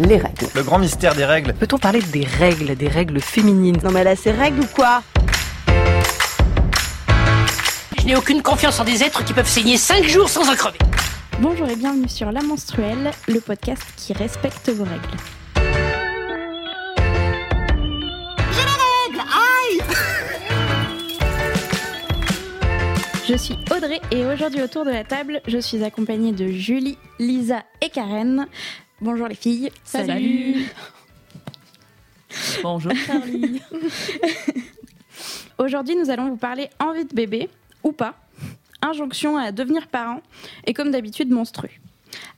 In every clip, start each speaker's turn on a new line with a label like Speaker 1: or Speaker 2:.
Speaker 1: les règles.
Speaker 2: Le grand mystère des règles.
Speaker 3: Peut-on parler des règles, des règles féminines?
Speaker 1: Non mais là c'est règles ou quoi?
Speaker 4: Je n'ai aucune confiance en des êtres qui peuvent saigner 5 jours sans en crever.
Speaker 5: Bonjour et bienvenue sur La Menstruelle, le podcast qui respecte vos règles. Je suis Audrey et aujourd'hui autour de la table, je suis accompagnée de Julie, Lisa et Karen. Bonjour les filles.
Speaker 6: Salut. Bonjour Charlie.
Speaker 5: Aujourd'hui, nous allons vous parler envie de bébé ou pas, injonction à devenir parent et comme d'habitude monstrueux.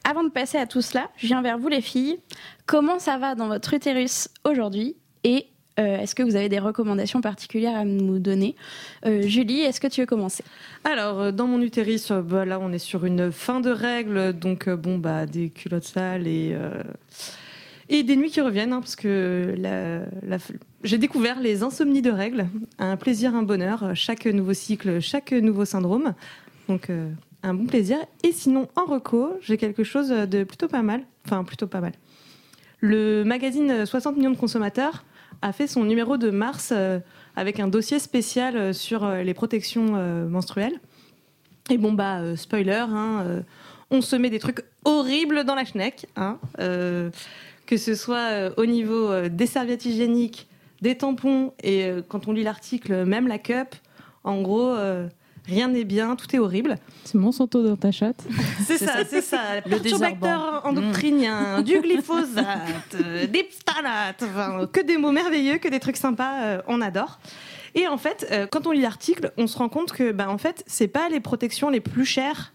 Speaker 5: Avant de passer à tout cela, je viens vers vous les filles. Comment ça va dans votre utérus aujourd'hui et euh, est-ce que vous avez des recommandations particulières à nous donner Euh, Julie, est-ce que tu veux commencer
Speaker 6: Alors, euh, dans mon utérus, bah, là, on est sur une fin de règle, donc bon, bah, des culottes sales et, et des nuits qui reviennent, hein, parce que la- j'ai découvert les insomnies de règles, un plaisir, un bonheur, chaque nouveau cycle, chaque nouveau syndrome, donc un bon plaisir. Et sinon, en reco, j'ai quelque chose de plutôt pas mal, enfin plutôt pas mal. Le magazine euh, 60 millions de consommateurs a fait son numéro de mars euh, avec un dossier spécial euh, sur euh, les protections menstruelles. Et bon, bah, spoiler, hein, on se met des trucs horribles dans la schneck, hein, que ce soit au niveau des serviettes hygiéniques, des tampons, et quand on lit l'article, même la cup, en gros, rien n'est bien, tout est horrible.
Speaker 7: C'est Monsanto dans ta chatte.
Speaker 6: C'est ça, c'est ça.
Speaker 7: Le
Speaker 6: Perturbateur endocrinien, du glyphosate, euh, des phtalates, enfin, que des mots merveilleux, que des trucs sympas, euh, on adore. Et en fait, euh, quand on lit l'article, on se rend compte que, bah, en fait, c'est pas les protections les plus chères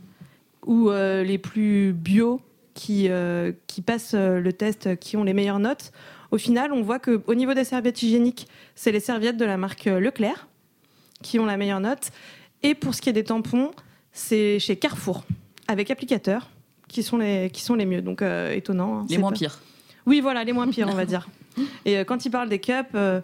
Speaker 6: ou euh, les plus bio qui, euh, qui passent euh, le test, qui ont les meilleures notes. Au final, on voit que au niveau des serviettes hygiéniques, c'est les serviettes de la marque Leclerc qui ont la meilleure note. Et pour ce qui est des tampons, c'est chez Carrefour, avec applicateur, qui sont les, qui sont les mieux. Donc, euh, étonnant. hein,
Speaker 8: Les moins
Speaker 6: pas-
Speaker 8: pires.
Speaker 6: Oui, voilà, les moins pires, on va dire. Et euh, quand il parle des cups, euh,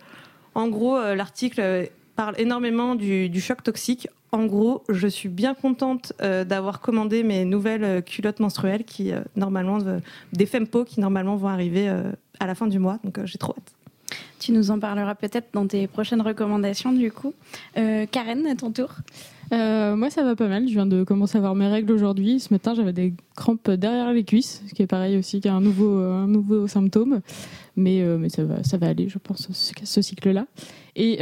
Speaker 6: en gros, l'article parle énormément du, du choc toxique. En gros, je suis bien contente d'avoir commandé mes nouvelles culottes menstruelles qui, normalement, des Fempo qui, normalement, vont arriver à la fin du mois. Donc, j'ai trop hâte.
Speaker 5: Tu nous en parleras peut-être dans tes prochaines recommandations du coup. Euh, Karen, à ton tour.
Speaker 7: Euh, moi, ça va pas mal. Je viens de commencer à avoir mes règles aujourd'hui. Ce matin, j'avais des crampes derrière les cuisses, ce qui est pareil aussi nouveau, euh, un nouveau symptôme. Mais, euh, mais ça, va, ça va aller, je pense, ce, ce cycle-là. Et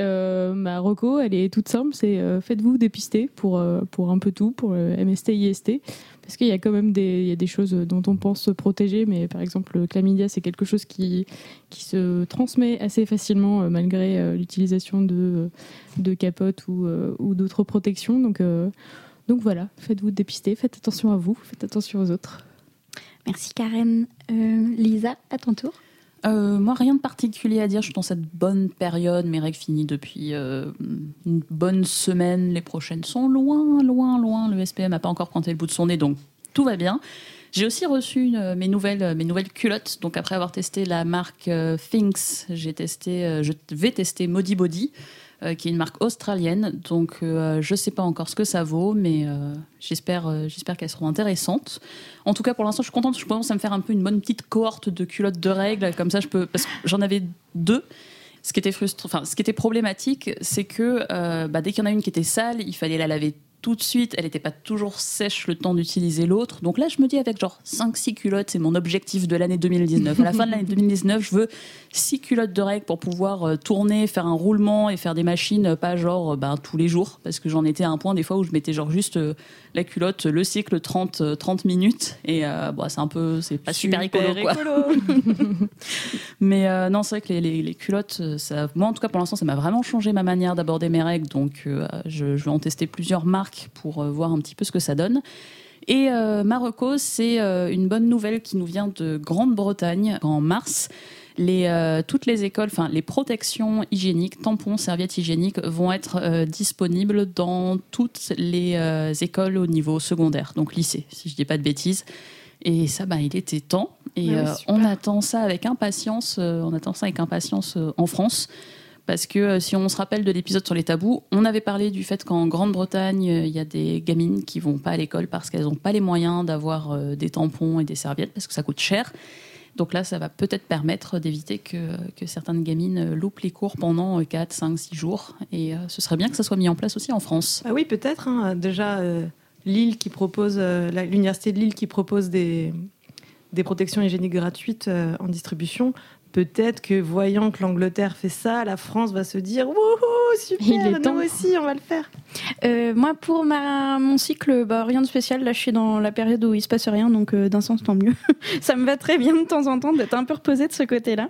Speaker 7: ma reco, elle est toute simple. C'est faites-vous dépister pour, pour un peu tout, pour le MST, IST. Parce qu'il y a quand même des, choses dont on pense se protéger. Mais par exemple, le chlamydia, c'est quelque chose qui, se transmet assez facilement euh, malgré euh, l'utilisation de, capotes ou, euh, d'autres protections. Donc, voilà, faites-vous dépister, faites attention à vous, faites attention aux autres.
Speaker 5: Merci Karen. Lisa, à ton tour.
Speaker 8: Euh, moi, rien de particulier à dire. Je suis dans cette bonne période. Mes règles finies depuis euh, une bonne semaine. Les prochaines sont loin, loin, loin. Le SPM n'a pas encore pointé le bout de son nez, donc tout va bien. J'ai aussi reçu une- mes, nouvelles, mes nouvelles culottes. Donc, après avoir testé la marque euh, Thinx, j'ai testé, euh, je vais tester Modi Body, euh, qui est une marque australienne. Donc, euh, je ne sais pas encore ce que ça vaut, mais euh, j'espère euh, j'espère qu'elles seront intéressantes. En tout cas, pour l'instant, je suis contente. Je commence à me faire un peu une bonne petite cohorte de culottes de règles. Comme ça, je peux. Parce que j'en avais deux. Ce qui était frustrant, enfin, ce qui était problématique, c'est que euh, bah, dès qu'il y en a une qui était sale, il fallait la laver tout de suite. Elle n'était pas toujours sèche le temps d'utiliser l'autre. Donc là, je me dis, avec genre 5-6 culottes, c'est mon objectif de l'année 2019. À la fin de l'année 2019, je veux 6 culottes de règles pour pouvoir euh, tourner, faire un roulement et faire des machines, euh, pas genre euh, ben, tous les jours. Parce que j'en étais à un point des fois où je mettais genre juste la culotte, le cycle 30, euh, 30 minutes. Et euh, bon, c'est un peu, c'est pas super, écolo, quoi. Mais euh, non, c'est vrai que les, les- les culottes, ça, moi en tout cas pour l'instant, ça m'a vraiment changé ma manière d'aborder mes règles. Donc euh, je, je vais en tester plusieurs marques pour euh, voir un petit peu ce que ça donne. Et euh, Marocco, c'est euh, une bonne nouvelle qui nous vient de Grande-Bretagne en mars. Les, euh, toutes les écoles, enfin les protections hygiéniques, tampons, serviettes hygiéniques vont être disponibles dans toutes les écoles au niveau secondaire, donc lycée, si je dis pas de bêtises. Et ça, bah, il était temps. Et
Speaker 6: Ah
Speaker 8: on attend ça avec impatience. on attend ça avec impatience en France. Parce que euh, si on se rappelle de l'épisode sur les tabous, on avait parlé du fait qu'en Grande-Bretagne, euh, il y a des gamines qui vont pas à l'école parce qu'elles n'ont pas les moyens d'avoir euh, des tampons et des serviettes parce que ça coûte cher. Donc là, ça va peut-être permettre d'éviter que, que certaines gamines loupent les cours pendant 4, 5, 6 jours. Et ce serait bien que ça soit mis en place aussi en France.
Speaker 6: Ah oui, peut-être. hein. Déjà, Lille qui propose, l'université de Lille qui propose des, des protections hygiéniques gratuites en distribution. Peut-être que voyant que l'Angleterre fait ça, la France va se dire Wouhou, super,
Speaker 7: Il est
Speaker 6: nous
Speaker 7: temps.
Speaker 6: aussi, on va le faire.
Speaker 5: Euh, moi, pour ma, mon cycle, bah, rien de spécial. Là, je suis dans la période où il se passe rien, donc euh, d'un sens, tant mieux. Ça me va très bien de temps en temps d'être un peu reposée de ce côté-là.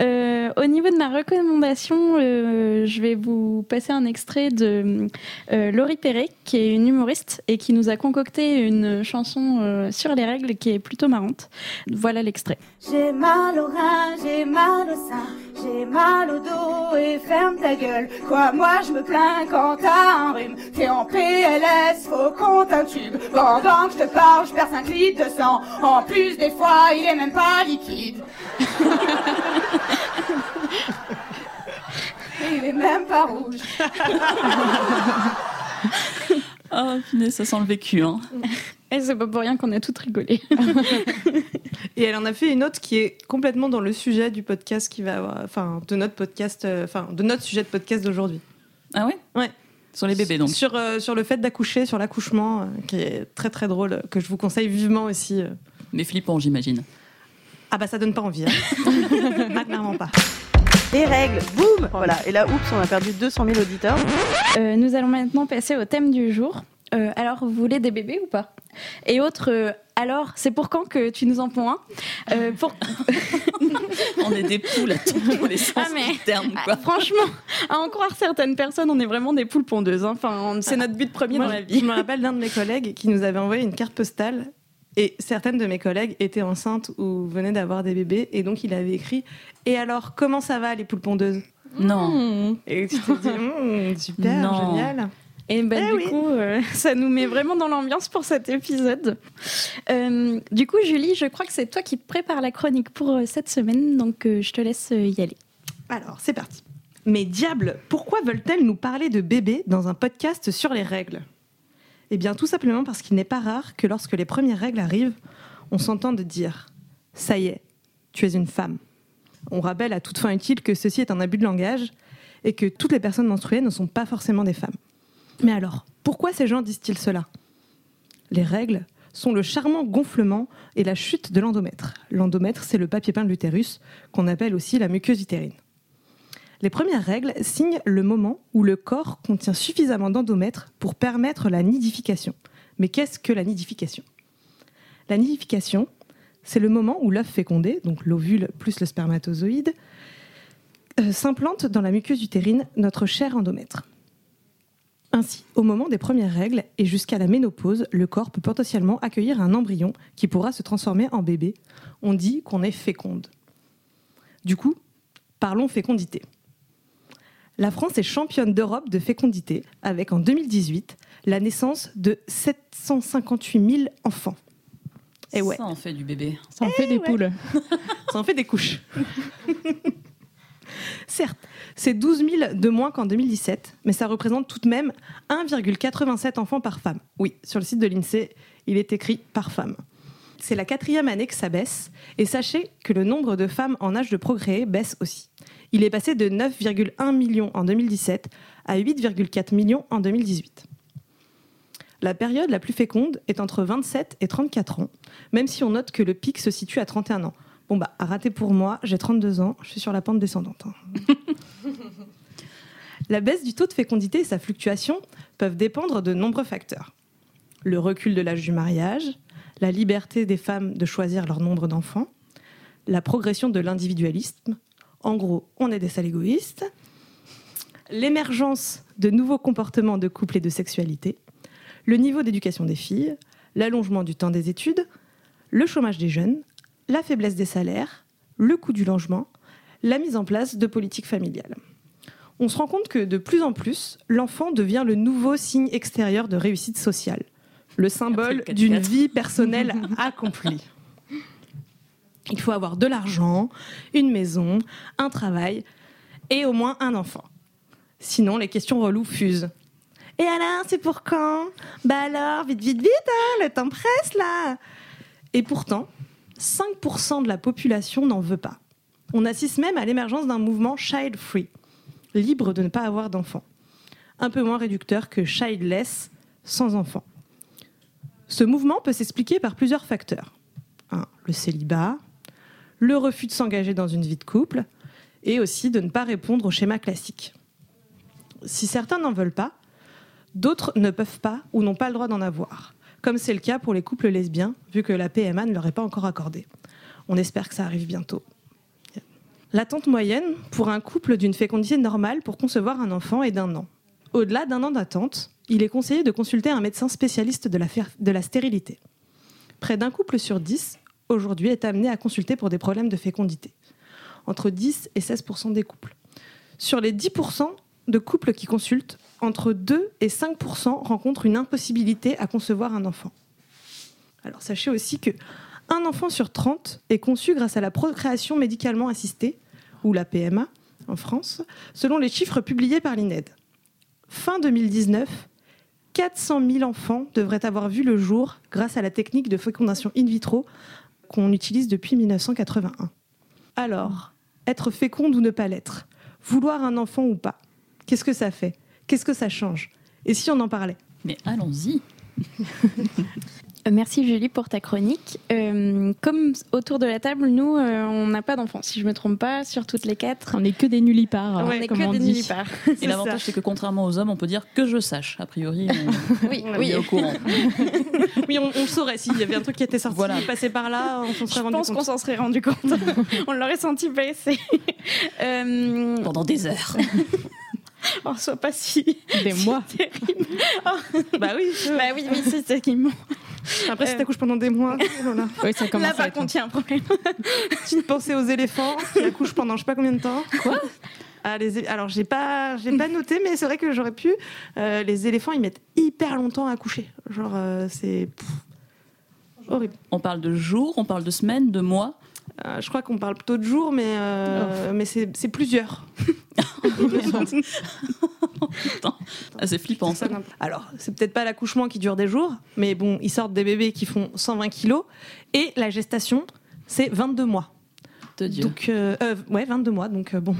Speaker 5: Euh, au niveau de ma recommandation, euh, je vais vous passer un extrait de euh, Laurie Perret, qui est une humoriste et qui nous a concocté une chanson euh, sur les règles qui est plutôt marrante. Voilà l'extrait.
Speaker 1: J'ai mal au rein, j'ai mal au sein, j'ai mal au dos et ferme ta gueule. Quoi, moi je me plains quand t'as un rhume. T'es en PLS, faut qu'on t'intube. Pendant que je te parle, je perds 5 litres de sang. En plus, des fois, il est même pas liquide. Il est même pas rouge.
Speaker 8: Ah, punaise, ça sent le vécu. Hein.
Speaker 5: Et c'est pas pour rien qu'on a toutes rigolé.
Speaker 6: Et elle en a fait une autre qui est complètement dans le sujet du podcast qui va avoir, enfin, de notre podcast, euh, enfin, de notre sujet de podcast d'aujourd'hui.
Speaker 8: Ah ouais?
Speaker 6: Ouais.
Speaker 8: Sur les bébés, donc.
Speaker 6: Sur, euh, sur le fait d'accoucher, sur l'accouchement, euh, qui est très très drôle, que je vous conseille vivement aussi. euh.
Speaker 8: Mais flippant, j'imagine.
Speaker 6: Ah bah ça donne pas envie. Hein. Ah, clairement pas.
Speaker 2: Les règles, boum Voilà, et là, oups, on a perdu 200 000 auditeurs.
Speaker 5: Euh, nous allons maintenant passer au thème du jour. Euh, alors, vous voulez des bébés ou pas? Et autre, euh, alors, c'est pour quand que tu nous en ponds un? Euh, pour...
Speaker 8: On est des poules à tous les sens
Speaker 5: Ah, mais-
Speaker 8: du terme, quoi.
Speaker 5: Ah, franchement, à en croire certaines personnes, on est vraiment des poules pondeuses. hein. Enfin, c'est notre but premier
Speaker 6: Moi,
Speaker 5: dans la vie.
Speaker 6: Je me rappelle d'un de mes collègues qui nous avait envoyé une carte postale. Et certaines de mes collègues étaient enceintes ou venaient d'avoir des bébés. Et donc, il avait écrit Et alors, comment ça va, les poules pondeuses?
Speaker 8: Non.
Speaker 6: Et tu Hum, Super,
Speaker 8: Non.
Speaker 6: génial.
Speaker 5: Et
Speaker 6: Eh
Speaker 5: du
Speaker 6: oui.
Speaker 5: coup, euh, ça nous met vraiment dans l'ambiance pour cet épisode. Euh, du coup, Julie, je crois que c'est toi qui prépare la chronique pour euh, cette semaine, donc je te laisse y aller.
Speaker 6: Alors, c'est parti. Mais diable, pourquoi veulent-elles nous parler de bébés dans un podcast sur les règles? Eh bien, tout simplement parce qu'il n'est pas rare que lorsque les premières règles arrivent, on s'entende dire Ça y est, tu es une femme. On rappelle à toute fin utile que ceci est un abus de langage et que toutes les personnes menstruées ne sont pas forcément des femmes. Mais alors, pourquoi ces gens disent-ils cela? Les règles sont le charmant gonflement et la chute de l'endomètre. L'endomètre, c'est le papier peint de l'utérus, qu'on appelle aussi la muqueuse utérine. Les premières règles signent le moment où le corps contient suffisamment d'endomètre pour permettre la nidification. Mais qu'est-ce que la nidification? La nidification, c'est le moment où l'œuf fécondé, donc l'ovule plus le spermatozoïde, euh, s'implante dans la muqueuse utérine, notre cher endomètre. Ainsi, au moment des premières règles et jusqu'à la ménopause, le corps peut potentiellement accueillir un embryon qui pourra se transformer en bébé. On dit qu'on est féconde. Du coup, parlons fécondité. La France est championne d'Europe de fécondité avec en 2018 la naissance de 758 000 enfants. Et ouais,
Speaker 8: Ça en fait du bébé.
Speaker 7: Ça en fait des poules.
Speaker 6: ça en fait des couches. Certes, c'est 12 000 de moins qu'en 2017, mais ça représente tout de même 1,87 enfants par femme. Oui, sur le site de l'INSEE, il est écrit par femme. C'est la quatrième année que ça baisse, et sachez que le nombre de femmes en âge de procréer baisse aussi. Il est passé de 9,1 millions en 2017 à 8,4 millions en 2018. La période la plus féconde est entre 27 et 34 ans, même si on note que le pic se situe à 31 ans. Bon bah, raté pour moi, j'ai 32 ans, je suis sur la pente descendante. hein. la baisse du taux de fécondité et sa fluctuation peuvent dépendre de nombreux facteurs. Le recul de l'âge du mariage, la liberté des femmes de choisir leur nombre d'enfants, la progression de l'individualisme, en gros, on est des sales égoïstes, l'émergence de nouveaux comportements de couple et de sexualité, le niveau d'éducation des filles, l'allongement du temps des études, le chômage des jeunes, la faiblesse des salaires, le coût du logement, la mise en place de politiques familiales. On se rend compte que de plus en plus, l'enfant devient le nouveau signe extérieur de réussite sociale, le symbole d'une
Speaker 8: 4-4.
Speaker 6: vie personnelle accomplie. Il faut avoir de l'argent, une maison, un travail et au moins un enfant. Sinon, les questions reloues fusent. Et alors, c'est pour quand? Bah alors, vite, vite, vite, hein, le temps presse là Et pourtant, 5% de la population n'en veut pas. On assiste même à l'émergence d'un mouvement child free, libre de ne pas avoir d'enfants. Un peu moins réducteur que childless, sans enfants. Ce mouvement peut s'expliquer par plusieurs facteurs. Un, le célibat, le refus de s'engager dans une vie de couple, et aussi de ne pas répondre au schéma classique. Si certains n'en veulent pas, d'autres ne peuvent pas ou n'ont pas le droit d'en avoir, comme c'est le cas pour les couples lesbiens, vu que la PMA ne leur est pas encore accordée. On espère que ça arrive bientôt. L'attente moyenne pour un couple d'une fécondité normale pour concevoir un enfant est d'un an. Au-delà d'un an d'attente, il est conseillé de consulter un médecin spécialiste de la, de la stérilité. Près d'un couple sur dix, aujourd'hui, est amené à consulter pour des problèmes de fécondité. Entre 10 et 16% des couples. Sur les 10% de couples qui consultent, entre 2 et 5% rencontrent une impossibilité à concevoir un enfant. Alors sachez aussi que un enfant sur 30 est conçu grâce à la procréation médicalement assistée, ou la PMA en France, selon les chiffres publiés par l'INED. Fin 2019, 400 000 enfants devraient avoir vu le jour grâce à la technique de fécondation in vitro qu'on utilise depuis 1981. Alors, être féconde ou ne pas l'être Vouloir un enfant ou pas Qu'est-ce que ça fait? Qu'est-ce que ça change? Et si on en parlait?
Speaker 8: Mais allons-y.
Speaker 5: Euh, Merci Julie pour ta chronique. Euh, comme autour de la table, nous, euh, on n'a pas d'enfants, si je me trompe pas, sur toutes les quatre.
Speaker 7: On n'est que des nullipares,
Speaker 5: on n'est
Speaker 7: comme
Speaker 5: que
Speaker 7: on
Speaker 5: des nullipares.
Speaker 8: Et l'avantage, c'est que contrairement aux hommes, on peut dire que je sache. A priori, on,
Speaker 5: Oui,
Speaker 8: on
Speaker 5: oui.
Speaker 8: est au courant.
Speaker 6: Oui, on, saurait s'il y avait un truc qui était sorti,
Speaker 8: Voilà.
Speaker 6: passé par là, on s'en
Speaker 5: Je
Speaker 6: serait rendu
Speaker 5: pense
Speaker 6: compte.
Speaker 5: qu'on s'en serait rendu compte. on l'aurait senti passer. Euh,
Speaker 8: Pendant des heures.
Speaker 5: oh, sois pas si
Speaker 7: Des mois.
Speaker 5: terrible.
Speaker 6: Bah oui, je-
Speaker 5: Bah oui, oui, c'est terrible.
Speaker 6: après si
Speaker 5: Euh.
Speaker 6: t'accouches pendant des mois, oh là là.
Speaker 7: Oui, ça commence
Speaker 5: Là, par
Speaker 7: être-
Speaker 5: contre, il y a un problème.
Speaker 6: Petite pensée aux éléphants qui accouchent pendant je sais pas combien de temps. Quoi? Ah, les Alors j'ai pas, j'ai pas noté, mais c'est vrai que j'aurais pu. Euh, les éléphants, ils mettent hyper longtemps à accoucher. Genre euh, c'est horrible.
Speaker 8: On parle de jours, on parle de semaines, de mois?
Speaker 6: Euh, je crois qu'on parle plutôt de jours, mais euh, mais c'est c'est plusieurs.
Speaker 8: Ah, c'est flippant ça.
Speaker 6: Alors, c'est peut-être pas l'accouchement qui dure des jours, mais bon, ils sortent des bébés qui font 120 kilos et la gestation, c'est 22 mois.
Speaker 8: De Dieu.
Speaker 6: Donc, euh, euh, ouais, 22 mois. Donc, euh, bon,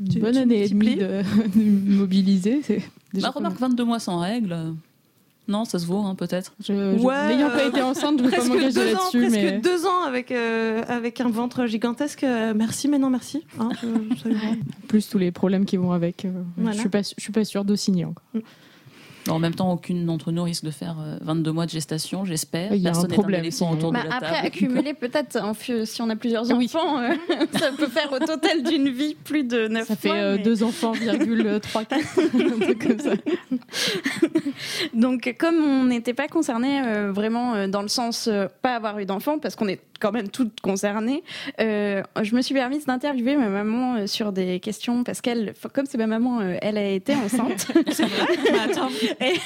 Speaker 7: Une
Speaker 6: Tu-
Speaker 7: bonne
Speaker 6: tu
Speaker 7: année et demie de, de mobiliser. Déjà
Speaker 8: Bah, remarque, 22 mois sans règles. Non, ça se vaut hein, peut-être.
Speaker 7: Je, je-
Speaker 6: Ouais,
Speaker 7: N'ayant
Speaker 6: euh,
Speaker 7: pas été enceinte, je ne veux pas m'engager là-dessus.
Speaker 6: presque
Speaker 7: Mais...
Speaker 6: deux ans avec, euh, avec un ventre gigantesque. euh, merci, mais non, merci. Hein, euh.
Speaker 7: Plus tous les problèmes qui vont avec. euh,
Speaker 6: Voilà.
Speaker 7: Je suis pas, je suis pas sûre de signer encore.
Speaker 8: En même temps, aucune d'entre nous risque de faire euh, 22 mois de gestation, j'espère.
Speaker 7: Il y a un
Speaker 8: Personne
Speaker 7: problème, sinon.
Speaker 8: autour
Speaker 5: Bah,
Speaker 8: de la
Speaker 5: après,
Speaker 8: table.
Speaker 5: accumuler peut-être, si on a plusieurs
Speaker 7: Oui.
Speaker 5: enfants, euh, ça peut faire au total d'une vie plus de 9
Speaker 7: Ça fait euh,
Speaker 5: mais-
Speaker 7: deux enfants, virgule 3, 4. un truc comme ça.
Speaker 5: Donc, comme on n'était pas concernés euh, vraiment euh, dans le sens euh, pas avoir eu d'enfant, parce qu'on est quand même toutes concernées, euh, je me suis permise d'interviewer ma maman euh, sur des questions, parce qu'elle, comme c'est ma maman, euh, elle a été enceinte.
Speaker 6: Attends.
Speaker 5: Et-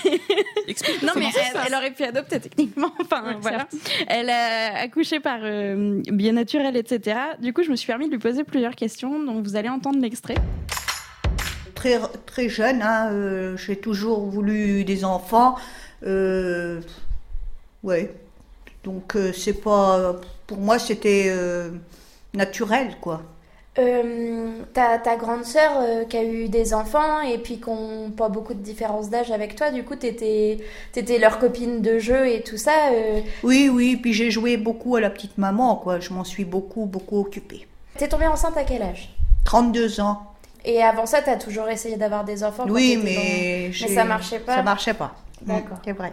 Speaker 8: Explique
Speaker 5: non, mais elle, aurait pu adopter techniquement. Enfin,
Speaker 7: Ouais,
Speaker 5: voilà. Elle a accouché par euh, bien naturel, etc. Du coup, je me suis permis de lui poser plusieurs questions, donc vous allez entendre l'extrait.
Speaker 9: très, très jeune, hein, euh, j'ai toujours voulu des enfants. Euh, ouais. Donc euh, c'est pas. Pour moi, c'était euh, naturel, quoi.
Speaker 10: Euh, ta, ta grande sœur euh, qui a eu des enfants et puis qui n'ont pas beaucoup de différence d'âge avec toi, du coup, t'étais étais leur copine de jeu et tout ça. euh,
Speaker 9: Oui, oui, puis j'ai joué beaucoup à la petite maman, quoi. Je m'en suis beaucoup, beaucoup occupée.
Speaker 10: T'es tombée enceinte à quel âge?
Speaker 9: 32 ans.
Speaker 10: Et avant ça, t'as toujours essayé d'avoir des enfants
Speaker 9: Oui, mais.
Speaker 10: dans-
Speaker 9: j'ai-
Speaker 10: ça marchait pas
Speaker 9: Ça marchait pas.
Speaker 10: D'accord.
Speaker 9: C'est vrai.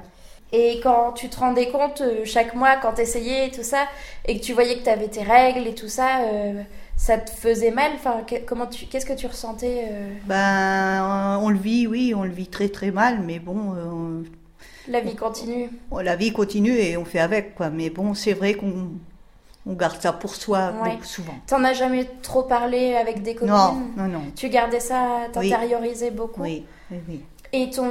Speaker 10: Et quand tu te rendais compte euh, chaque mois, quand t'essayais et tout ça, et que tu voyais que t'avais tes règles et tout ça, euh, ça te faisait mal? Enfin, que- comment tu, qu'est-ce que tu ressentais euh,
Speaker 9: Ben, on le vit, oui, on le vit très, très mal, mais bon. euh,
Speaker 10: La vie continue.
Speaker 9: La vie continue et on fait avec, quoi. Mais bon, c'est vrai qu'on on garde ça pour soi
Speaker 10: Ouais.
Speaker 9: beaucoup, souvent.
Speaker 10: T'en as jamais trop parlé avec des copines?
Speaker 9: Non, non, non.
Speaker 10: Tu gardais ça, t'intériorisais beaucoup?
Speaker 9: Oui, oui, oui.
Speaker 10: Et ton,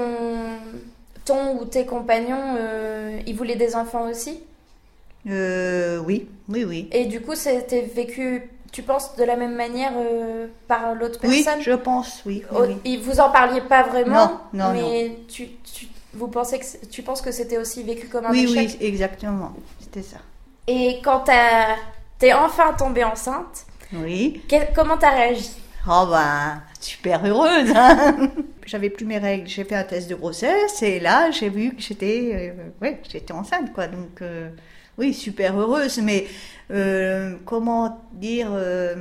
Speaker 10: ton ou tes compagnons, euh, ils voulaient des enfants aussi
Speaker 9: Euh, oui, oui, oui.
Speaker 10: Et du coup, c'était vécu, tu penses, de la même manière euh, par l'autre
Speaker 9: Oui,
Speaker 10: personne
Speaker 9: je pense, oui. oui,
Speaker 10: Oh,
Speaker 9: oui.
Speaker 10: et Vous en parliez pas vraiment
Speaker 9: Non, non,
Speaker 10: mais Tu, tu, vous pensez que tu penses que c'était aussi vécu comme un
Speaker 9: Oui,
Speaker 10: échec
Speaker 9: oui, exactement. C'était ça.
Speaker 10: Et quand t'es enfin tombée enceinte,
Speaker 9: Oui.
Speaker 10: que- comment t'as réagi
Speaker 9: Oh ben, super heureuse. hein. J'avais plus mes règles. J'ai fait un test de grossesse et là, j'ai vu que j'étais, euh, ouais, j'étais enceinte, quoi. Donc, euh, oui, super heureuse. Mais euh, comment dire, euh,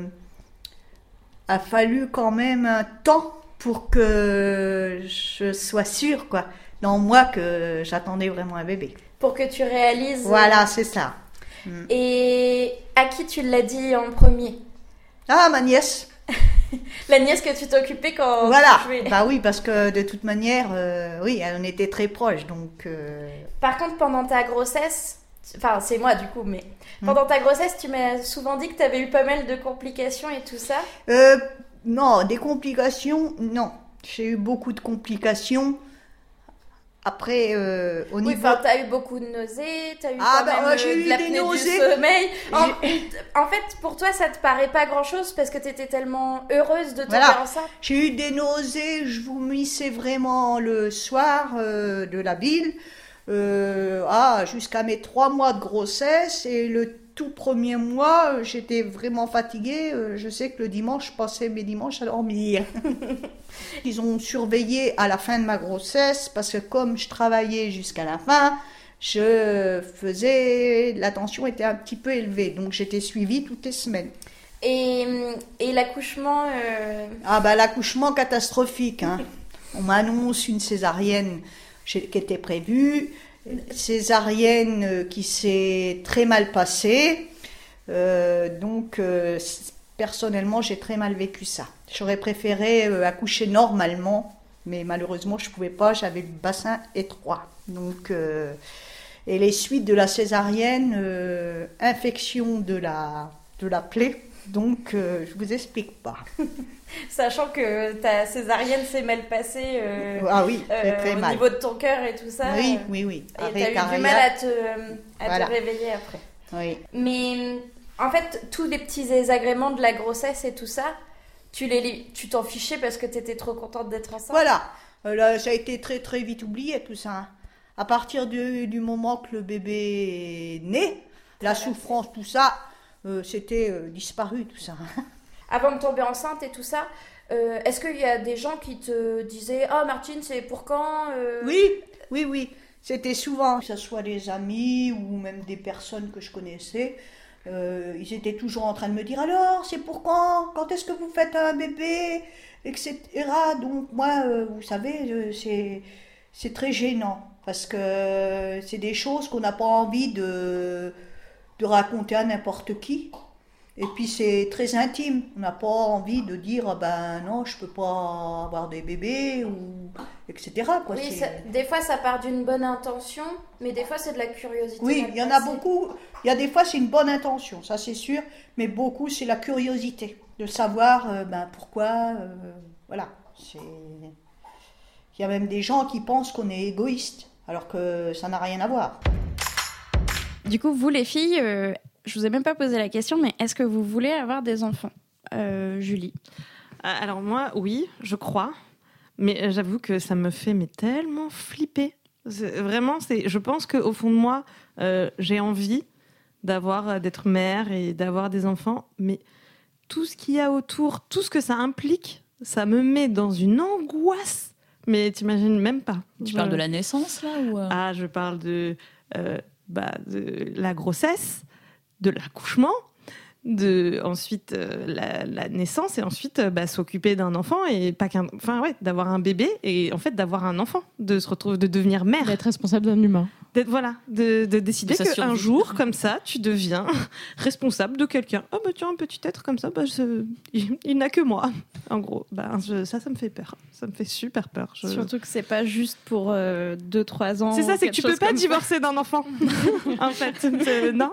Speaker 9: a fallu quand même un temps pour que je sois sûre, quoi, dans moi que j'attendais vraiment un bébé.
Speaker 10: Pour que tu réalises.
Speaker 9: Voilà, c'est ça.
Speaker 10: Et à qui tu l'as dit en premier?
Speaker 9: Ah, ma nièce.
Speaker 10: La nièce que tu t'occupais quand
Speaker 9: Voilà.
Speaker 10: tu.
Speaker 9: Bah oui, parce que de toute manière, euh, oui, on était très proches, donc. euh,
Speaker 10: Par contre, pendant ta grossesse, enfin c'est moi du coup, mais
Speaker 9: Hmm.
Speaker 10: pendant ta grossesse, tu m'as souvent dit que tu avais eu pas mal de complications et tout ça.
Speaker 9: Euh, non, des complications, non. J'ai eu beaucoup de complications. Après, euh, au
Speaker 10: Oui,
Speaker 9: niveau.
Speaker 10: enfin, t'as eu beaucoup de nausées, t'as eu
Speaker 9: Ah,
Speaker 10: quand
Speaker 9: bah,
Speaker 10: même
Speaker 9: moi, j'ai eu
Speaker 10: de
Speaker 9: des
Speaker 10: du
Speaker 9: nausées.
Speaker 10: sommeil. En, en fait, pour toi, ça te paraît pas grand-chose parce que t'étais tellement heureuse de tomber
Speaker 9: Voilà.
Speaker 10: enceinte.
Speaker 9: J'ai eu des nausées, je vomissais vraiment le soir euh, de la bile, euh, ah, jusqu'à mes trois mois de grossesse. Et le tout premier mois, euh, j'étais vraiment fatiguée. euh, Je sais que le dimanche, je passais mes dimanches à dormir. Ils ont surveillé à la fin de ma grossesse parce que comme je travaillais jusqu'à la fin, je faisais, la tension était un petit peu élevée. Donc j'étais suivie toutes les semaines.
Speaker 10: Et, et l'accouchement, euh,
Speaker 9: Ah bah l'accouchement catastrophique. hein. On m'annonce une césarienne qui était prévue, césarienne qui s'est très mal passée. Euh, donc euh, personnellement j'ai très mal vécu ça. J'aurais préféré euh, accoucher normalement, mais malheureusement je pouvais pas, j'avais le bassin étroit. Donc et les suites de la césarienne, infection de la de la plaie. Donc euh, je vous explique pas.
Speaker 10: sachant que ta césarienne s'est mal passée euh,
Speaker 9: Ah oui, très,
Speaker 10: euh, au
Speaker 9: mal.
Speaker 10: niveau de ton cœur et tout ça.
Speaker 9: Oui,
Speaker 10: euh,
Speaker 9: oui, oui.
Speaker 10: Et
Speaker 9: Arrêt
Speaker 10: t'as eu du mal à te, à
Speaker 9: Voilà.
Speaker 10: te réveiller après.
Speaker 9: Oui.
Speaker 10: Mais en fait, tous les petits désagréments de la grossesse et tout ça, tu les tu t'en fichais parce que t'étais trop contente d'être enceinte.
Speaker 9: Voilà. Là, ça a été très très vite oublié tout ça. À partir du, du moment que le bébé est né, la souffrance, tout ça, euh, c'était euh, disparu tout ça.
Speaker 10: Avant de tomber enceinte et tout ça, euh, est-ce qu'il y a des gens qui te disaient Ah, Martine, c'est pour quand
Speaker 9: Oui, oui, oui. C'était souvent, que ce soit des amis ou même des personnes que je connaissais, ils étaient toujours en train de me dire alors, c'est pour quand? Quand est-ce que vous faites un bébé? Etc. Donc moi, vous savez, c'est c'est très gênant parce que c'est des choses qu'on n'a pas envie de, de raconter à n'importe qui. Et puis c'est très intime. On n'a pas envie de dire ah ben non, je peux pas avoir des bébés ou etc. Quoi.
Speaker 10: Oui, ça- des fois ça part d'une bonne intention, mais des fois c'est de la curiosité.
Speaker 9: Oui, il y en a beaucoup. Il y a des fois, c'est une bonne intention, ça c'est sûr, mais beaucoup, c'est la curiosité de savoir euh, ben, pourquoi. euh, voilà. C'est... Il y a même des gens qui pensent qu'on est égoïste, alors que ça n'a rien à voir.
Speaker 5: Du coup, vous les filles, euh, je vous ai même pas posé la question, mais est-ce que vous voulez avoir des enfants Euh, Julie?
Speaker 6: Ah, Alors moi, oui, je crois. Mais euh, j'avoue que ça me fait mais tellement flipper. Vraiment, c'est. Je pense qu'au fond de moi, euh, j'ai envie d'avoir, euh, d'être mère et d'avoir des enfants, mais tout ce qu'il y a autour, tout ce que ça implique, ça me met dans une angoisse. Mais t'imagines même pas.
Speaker 8: Tu
Speaker 6: Je-
Speaker 8: parles de la naissance, là ou euh?
Speaker 6: Ah, je parle de, euh, bah, de la grossesse, de l'accouchement, de ensuite euh, la, la naissance et ensuite euh, bah, s'occuper d'un enfant et pas qu'un, enfin ouais, d'avoir un bébé et en fait d'avoir un enfant, de se retrouver, de devenir mère,
Speaker 7: D'être responsable d'un humain.
Speaker 6: d'être voilà, de, de décider qu'un jour comme ça, tu deviens responsable de quelqu'un. Oh bah tiens, un petit être comme ça, bah, je- il, il n'a que moi. En gros, bah, je- ça, ça me fait peur. Ça me fait super peur. Je-
Speaker 5: Surtout que c'est pas juste pour 2-3 ans.
Speaker 6: C'est ça, c'est que tu peux pas divorcer d'un enfant. en fait, non.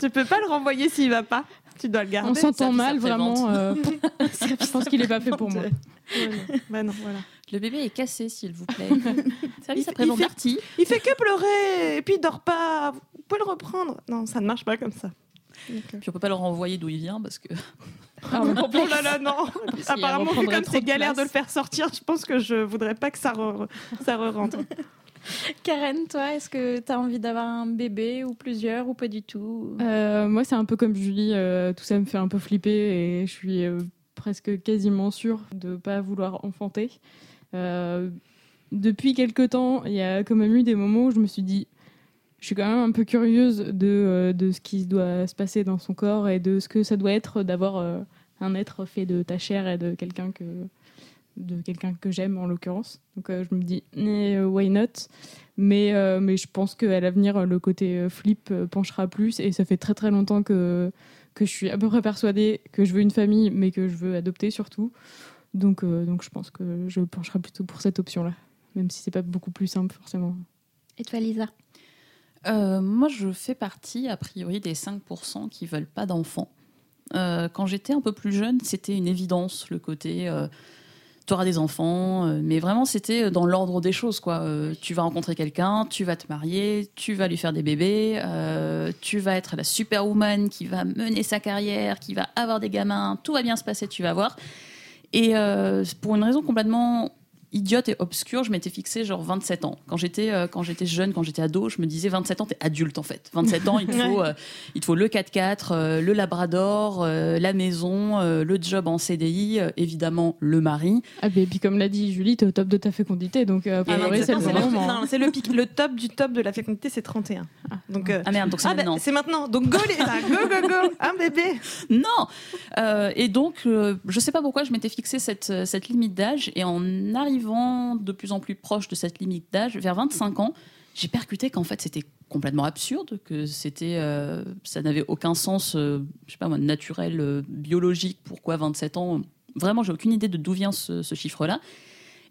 Speaker 6: Tu peux pas le renvoyer s'il va pas. Tu dois le garder.
Speaker 7: On s'entend mal, vraiment. euh, je pense qu'il est pas fait pour moi.
Speaker 6: Ouais, non. Bah non, voilà.
Speaker 8: Le bébé est cassé, s'il vous plaît.
Speaker 6: Il-
Speaker 8: Service
Speaker 6: il fait-. Il fait que pleurer et puis il dort pas. Vous pouvez le reprendre. Non, ça ne marche pas comme ça.
Speaker 8: Puis on peut pas le renvoyer d'où il vient parce que.
Speaker 7: Ah,
Speaker 6: Oh là là, non. Apparemment, vu comme c'est galère de le faire sortir, je pense que je voudrais pas que ça re, ça re rentre.
Speaker 5: Karen, toi, est-ce que tu as envie d'avoir un bébé ou plusieurs ou pas du tout
Speaker 7: Euh, moi, c'est un peu comme Julie, euh, tout ça me fait un peu flipper et je suis euh, presque quasiment sûre de pas vouloir enfanter. Depuis quelque temps, il y a quand même eu des moments où je me suis dit, je suis quand même un peu curieuse de, de ce qui doit se passer dans son corps et de ce que ça doit être d'avoir un être fait de ta chair et de quelqu'un que de quelqu'un que j'aime en l'occurrence. Donc euh, je me dis, eh, why not? Mais, euh, mais je pense qu'à l'avenir, le côté euh, flip penchera plus. Et ça fait très très longtemps que, que je suis à peu près persuadée que je veux une famille, mais que je veux adopter surtout. Donc, euh, donc je pense que je pencherai plutôt pour cette option-là. Même si c'est pas beaucoup plus simple forcément.
Speaker 5: Et toi, Lisa?
Speaker 8: Euh, moi, je fais partie, a priori, des 5% qui veulent pas d'enfants. Euh, quand j'étais un peu plus jeune, c'était une évidence, le côté tu auras des enfants, euh, mais vraiment, c'était dans l'ordre des choses. quoi. Euh, tu vas rencontrer quelqu'un, tu vas te marier, tu vas lui faire des bébés, euh, tu vas être la superwoman qui va mener sa carrière, qui va avoir des gamins, tout va bien se passer, tu vas voir. Et euh, pour une raison complètement idiote et obscure, je m'étais fixé genre 27 ans. Quand j'étais euh, quand j'étais jeune, quand j'étais ado, je me disais 27 ans, t'es adulte en fait. 27 ans, il te faut euh, il te faut le 4x4, euh, le labrador, euh, la maison, euh, le job en CDI, euh, évidemment le mari.
Speaker 7: Ah, et puis comme l'a dit Julie, t'es au top de ta fécondité. Donc euh,
Speaker 6: Ah
Speaker 7: c'est le moment.
Speaker 6: non, c'est le pic, le top du top de la fécondité, c'est 31. Donc, euh,
Speaker 8: Ah merde, donc c'est
Speaker 6: ah ben,
Speaker 8: maintenant.
Speaker 6: c'est maintenant. Donc go les gars, go go go, un bébé.
Speaker 8: Non Euh, Et donc, euh, je sais pas pourquoi je m'étais fixé cette, cette limite d'âge. Et en arrivant de plus en plus proche de cette limite d'âge, vers 25 ans, j'ai percuté qu'en fait c'était complètement absurde, que c'était, euh, ça n'avait aucun sens, euh, je sais pas moi, naturel, euh, biologique. Pourquoi 27 ans Vraiment, j'ai aucune idée de d'où vient ce, ce chiffre-là.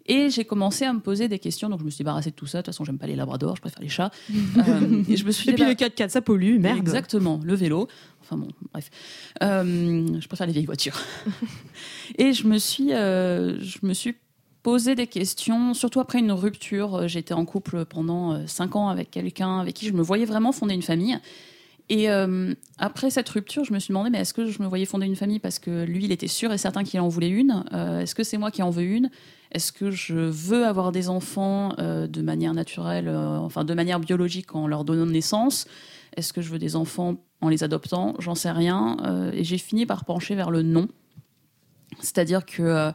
Speaker 8: Et j'ai commencé à me poser des questions, donc je me suis débarrassée de tout ça. De toute façon, j'aime pas les labradors, je préfère les chats. Euh, et je me suis
Speaker 6: Et puis le
Speaker 8: débar-
Speaker 6: 4x4, ça pollue, merde.
Speaker 8: Exactement, le vélo. Enfin bon, bref. Euh, je préfère les vieilles voitures. Et je me suis, euh, je me suis posé des questions, surtout après une rupture. Euh, J'étais en couple pendant euh, cinq ans avec quelqu'un avec qui je me voyais vraiment fonder une famille. Et euh, après cette rupture, je me suis demandé, mais est-ce que je me voyais fonder une famille parce que lui, il était sûr et certain qu'il en voulait une? Euh, Est-ce que c'est moi qui en veux une? Est-ce que je veux avoir des enfants euh, de manière naturelle, euh, enfin de manière biologique en leur donnant naissance? Est-ce que je veux des enfants en les adoptant? J'en sais rien. Euh, et j'ai fini par pencher vers le non. C'est-à-dire que euh,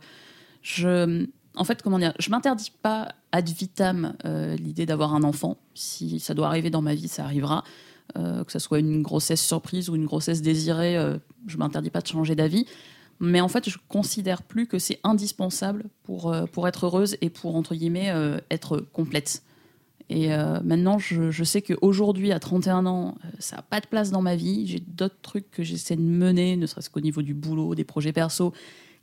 Speaker 8: je, en fait, comment dire, je m'interdis pas ad vitam euh, l'idée d'avoir un enfant. Si ça doit arriver dans ma vie, ça arrivera. Euh, que ce soit une grossesse surprise ou une grossesse désirée, euh, je m'interdis pas de changer d'avis. Mais en fait, je considère plus que c'est indispensable pour, euh, pour être heureuse et pour, entre guillemets, être complète. Et maintenant, je, je sais qu'aujourd'hui, à 31 ans, ça n'a pas de place dans ma vie. J'ai d'autres trucs que j'essaie de mener, ne serait-ce qu'au niveau du boulot, des projets perso,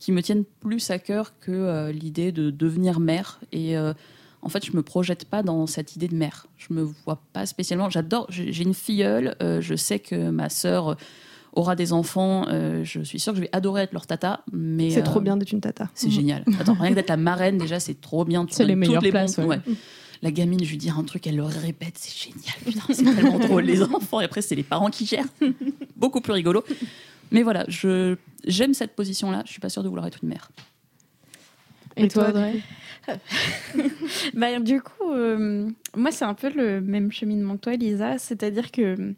Speaker 8: qui me tiennent plus à cœur que euh, l'idée de devenir mère. Et euh, en fait, je me projette pas dans cette idée de mère. Je me vois pas spécialement. J'adore. J'ai une filleule. euh, je sais que ma sœur aura des enfants. euh, je suis sûre que je vais adorer être leur tata. Mais
Speaker 6: C'est
Speaker 8: euh,
Speaker 6: trop bien d'être une tata.
Speaker 8: c'est génial. Attends, rien que d'être la marraine, déjà, c'est trop bien.
Speaker 7: C'est les meilleures
Speaker 8: les
Speaker 7: places,
Speaker 8: bons-
Speaker 7: ouais.
Speaker 8: La gamine, je lui dis un truc, elle le répète, c'est génial. Putain, c'est tellement drôle, les enfants. Et après, c'est les parents qui gèrent. Beaucoup plus rigolo. Mais voilà, je j'aime cette position-là. Je suis pas sûre de vouloir être une mère.
Speaker 7: Et toi, Audrey
Speaker 5: Bah, du coup, euh, moi, c'est un peu le même cheminement que toi, Lisa. C'est-à-dire que euh,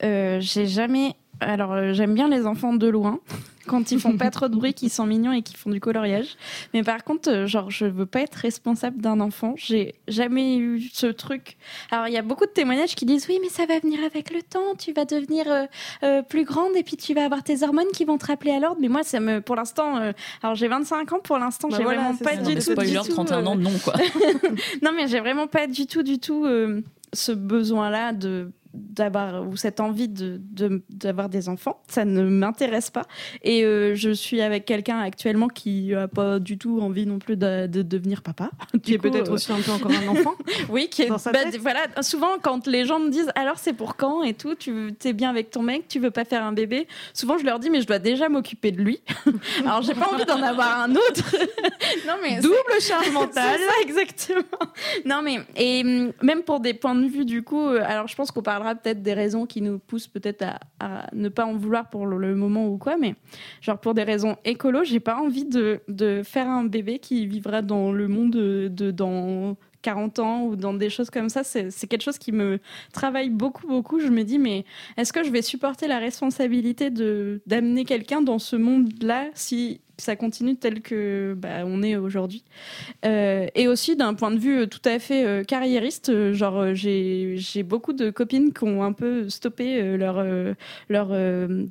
Speaker 5: j'ai jamais. Alors, euh, j'aime bien les enfants de loin, quand ils font pas trop de bruit, qu'ils sont mignons et qu'ils font du coloriage. Mais par contre, euh, genre, je veux pas être responsable d'un enfant. J'ai jamais eu ce truc. Alors, il y a beaucoup de témoignages qui disent oui, mais ça va venir avec le temps. Tu vas devenir euh, euh, plus grande et puis tu vas avoir tes hormones qui vont te rappeler à l'ordre. Mais moi, ça me, pour l'instant, euh, alors j'ai 25 ans. Pour l'instant,
Speaker 6: Bah
Speaker 5: j'ai
Speaker 6: voilà,
Speaker 5: vraiment pas
Speaker 6: ça.
Speaker 5: du
Speaker 6: Non,
Speaker 5: tout.
Speaker 6: mais
Speaker 5: du tout,
Speaker 8: 31
Speaker 5: euh,
Speaker 8: ans, non, quoi.
Speaker 5: non, mais j'ai vraiment pas du tout, du tout euh, ce besoin-là de d'avoir ou cette envie de de- d'avoir des enfants ça ne m'intéresse pas et euh, je suis avec quelqu'un actuellement qui a pas du tout envie non plus de, de devenir papa
Speaker 6: Qui est peut-être
Speaker 5: euh,
Speaker 6: aussi un peu encore un enfant.
Speaker 5: oui qui est bah, voilà souvent quand les gens me disent alors c'est pour quand et tout tu es bien avec ton mec tu veux pas faire un bébé souvent je leur dis mais je dois déjà m'occuper de lui alors j'ai pas envie d'en avoir un autre non mais
Speaker 6: Double charge mentale.
Speaker 5: ça, exactement. Non, mais et hum, même pour des points de vue, du coup, euh, alors je pense qu'on parlera peut-être des raisons qui nous poussent peut-être à, ne pas en vouloir pour le, moment ou quoi, mais genre pour des raisons écolo, j'ai pas envie de, de faire un bébé qui vivra dans le monde de, dans 40 ans ou dans des choses comme ça, c'est quelque chose qui me travaille beaucoup, beaucoup. Je me dis, mais est-ce que je vais supporter la responsabilité d'amener quelqu'un dans ce monde-là si ça continue tel que bah, on est aujourd'hui. Euh, Et aussi d'un point de vue euh, tout à fait euh, carriériste, genre j'ai beaucoup de copines qui ont un peu stoppé leur, leurs